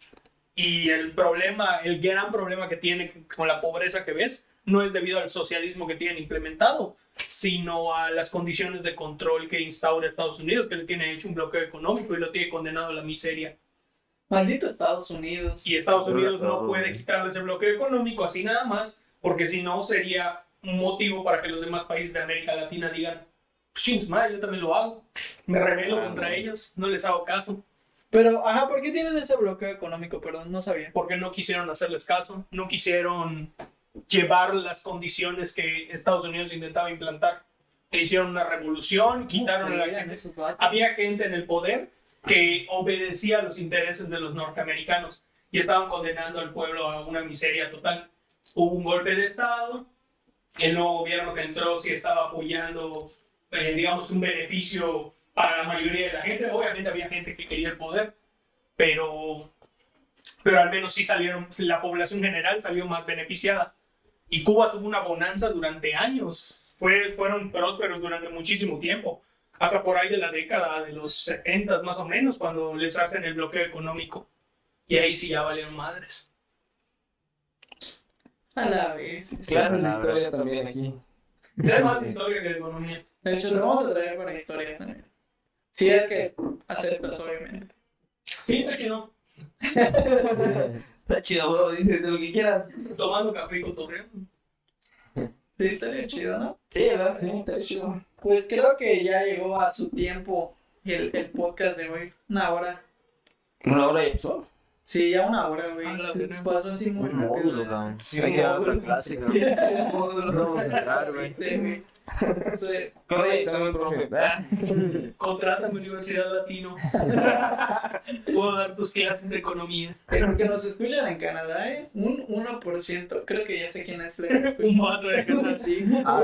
Y el problema, el gran problema que tiene con la pobreza que ves, no es debido al socialismo que tienen implementado, sino a las condiciones de control que instaura Estados Unidos, que le tiene hecho un bloqueo económico y lo tiene condenado a la miseria. Maldito Estados Unidos. Y Estados Unidos no puede quitarle ese bloqueo económico así nada más, porque si no sería un motivo para que los demás países de América Latina digan, chins, madre, yo también lo hago, me rebelo Ah, contra no. ellos, no les hago caso, Pero, ajá, ¿por qué tienen ese bloqueo económico? Perdón, no sabía. porque no quisieron hacerles caso, no quisieron llevar las condiciones que Estados Unidos intentaba implantar. E hicieron una revolución, quitaron a la gente. había gente en el poder que obedecía a los intereses de los norteamericanos y estaban condenando al pueblo a una miseria total. Hubo un golpe de Estado, el nuevo gobierno que entró sí estaba apoyando, eh, digamos, un beneficio para la mayoría de la gente. Obviamente había gente que quería el poder, pero, pero al menos sí salieron, la población general salió más beneficiada. Y Cuba tuvo una bonanza durante años, Fue, fueron prósperos durante muchísimo tiempo hasta por ahí de la década de los 70 más o menos, cuando les hacen el bloqueo económico. Y ahí sí ya valieron madres. A la vez. Clases de historia también aquí. Es más de historia que de economía. De hecho, te vamos a traer con historia también. Si es que aceptas, obviamente. Sí, está chido. Está chido, huevo, dice de lo que quieras. Tomando café y cotorreo. Sí, estaría chido, ¿no? Sí, ¿verdad? Sí, está chido. Pues creo que ya llegó a su tiempo el, el podcast de hoy. Una hora. ¿Una hora y empezó? Sí, ya una hora, güey. A la Se verga. nos pasó así muy Un módulo, cabrón. Sí, Hay un que dar módulo. otra clase, cabrón. Módulo. No vamos a entrar, güey. Sí, el examen, profe. Ah. Contrátame Universidad Latino. Puedo dar tus clases de economía. Pero que nos escuchan en Canadá, ¿eh? Un 1%. Creo que ya sé quién es. Un vato de Canadá. Sí, Ah,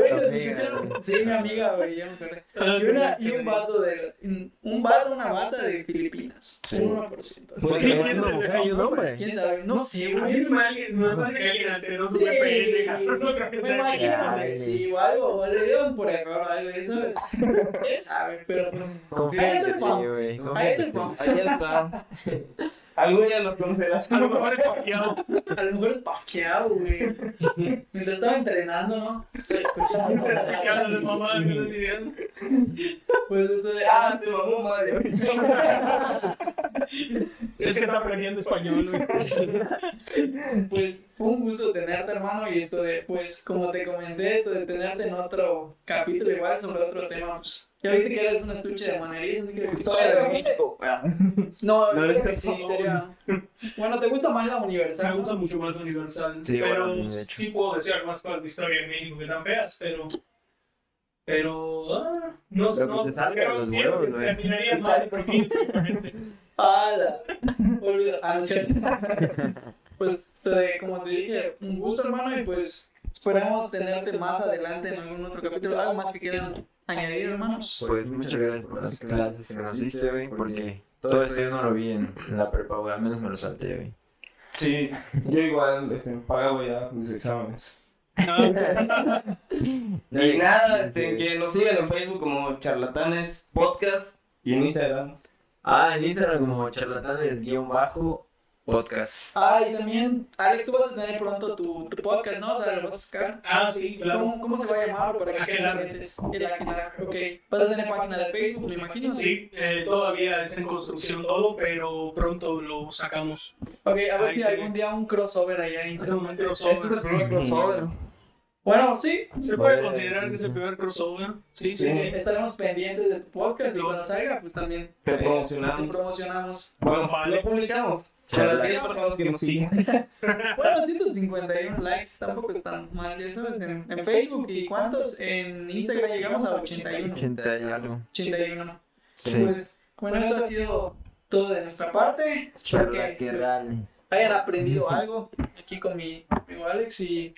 sí, mi amiga, güey, ya me acordé. Ah, Y, una, y un vato de. Un vato, una bata de Filipinas. Sí. Un 1%. Pues, Sí, ¿Una mujer y un hombre? ¿Quién sabe? No sé, A mí güey. no no me parece que alguien alteró su VPN. No creo que sea sí, o algo, o por error o algo, eso es. ¿Quién sabe? Pero pues. Confía en ti, güey. Confía en. Ahí está. Algún día los conocerás. A lo mejor es paqueado. A lo mejor es paqueado, güey. Mientras estaba entrenando, ¿no? Estoy escuchando. Escuchando a las mamás que están diciendo. Pues entonces. Ah, se mamó madre. Es que está aprendiendo español, güey. Pues fue un gusto tenerte, hermano, y esto de, pues, como te comenté, esto de tenerte en otro capítulo igual sobre otro tema, pues, ya viste que eres un estuche de que... Historia de México. Ah. No, No, creo que sí, sería... Bueno, ¿te gusta más la universal? Me gusta mucho más lo universal. Sí, pero bueno, de hecho. sí puedo decir algunas cosas de historia de México que están feas, pero. Pero. ah, no sé, Lo que no te salga de pero siento que terminaría mal, pienso que con este. ¡Hala! Olvido. Ah. Pues, como te dije, un gusto, hermano, y pues esperamos tenerte más adelante en algún otro capítulo. ¿Algo más que quieran añadir, hermanos? Pues muchas gracias por las clases que nos diste, güey, porque todo esto yo no lo vi en, en la prepa, güey, al menos me lo salté, güey. Sí, yo igual, este, pagaba ya mis exámenes. Y Y nada, este, que nos sigan en Facebook como Charlatanes Podcast y en Instagram. Ah, en Instagram como charlatanes guion bajo podcast. Ah, y también, Alex, tú vas a tener pronto tu, tu podcast, ¿no? O sea, lo vas a sacar. Ah, sí, claro. ¿Cómo, ¿Cómo se va a llamar? Para que pendientes? El Aquelarre, ok. ¿Vas a tener página de Facebook, me imagino? Sí, eh, todavía está en construcción todo, pero pronto lo sacamos. Ok, a ver Ahí si te- algún día un crossover allá en Es un crossover. Este es el primer crossover. Bueno, sí. Se puede considerar que es el primer crossover. Sí, sí, sí. Estaremos pendientes de tu podcast y cuando salga, pues también Te eh, promocionamos. te promocionamos. Bueno, Vale. lo publicamos. Charlatanes personas que nos siguen. Bueno, 151 likes tampoco es tan mal, ya sabes. En, en Facebook y cuántos en Instagram llegamos a 81. 80 y algo. 81. Sí. Pues, bueno, eso ha sido todo de nuestra parte. Espero que pues, hayan aprendido algo aquí con mi amigo Alex y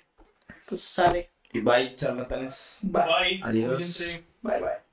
pues sale. Y bye, charlatanes. Bye. Bye. Adiós. Bye bye.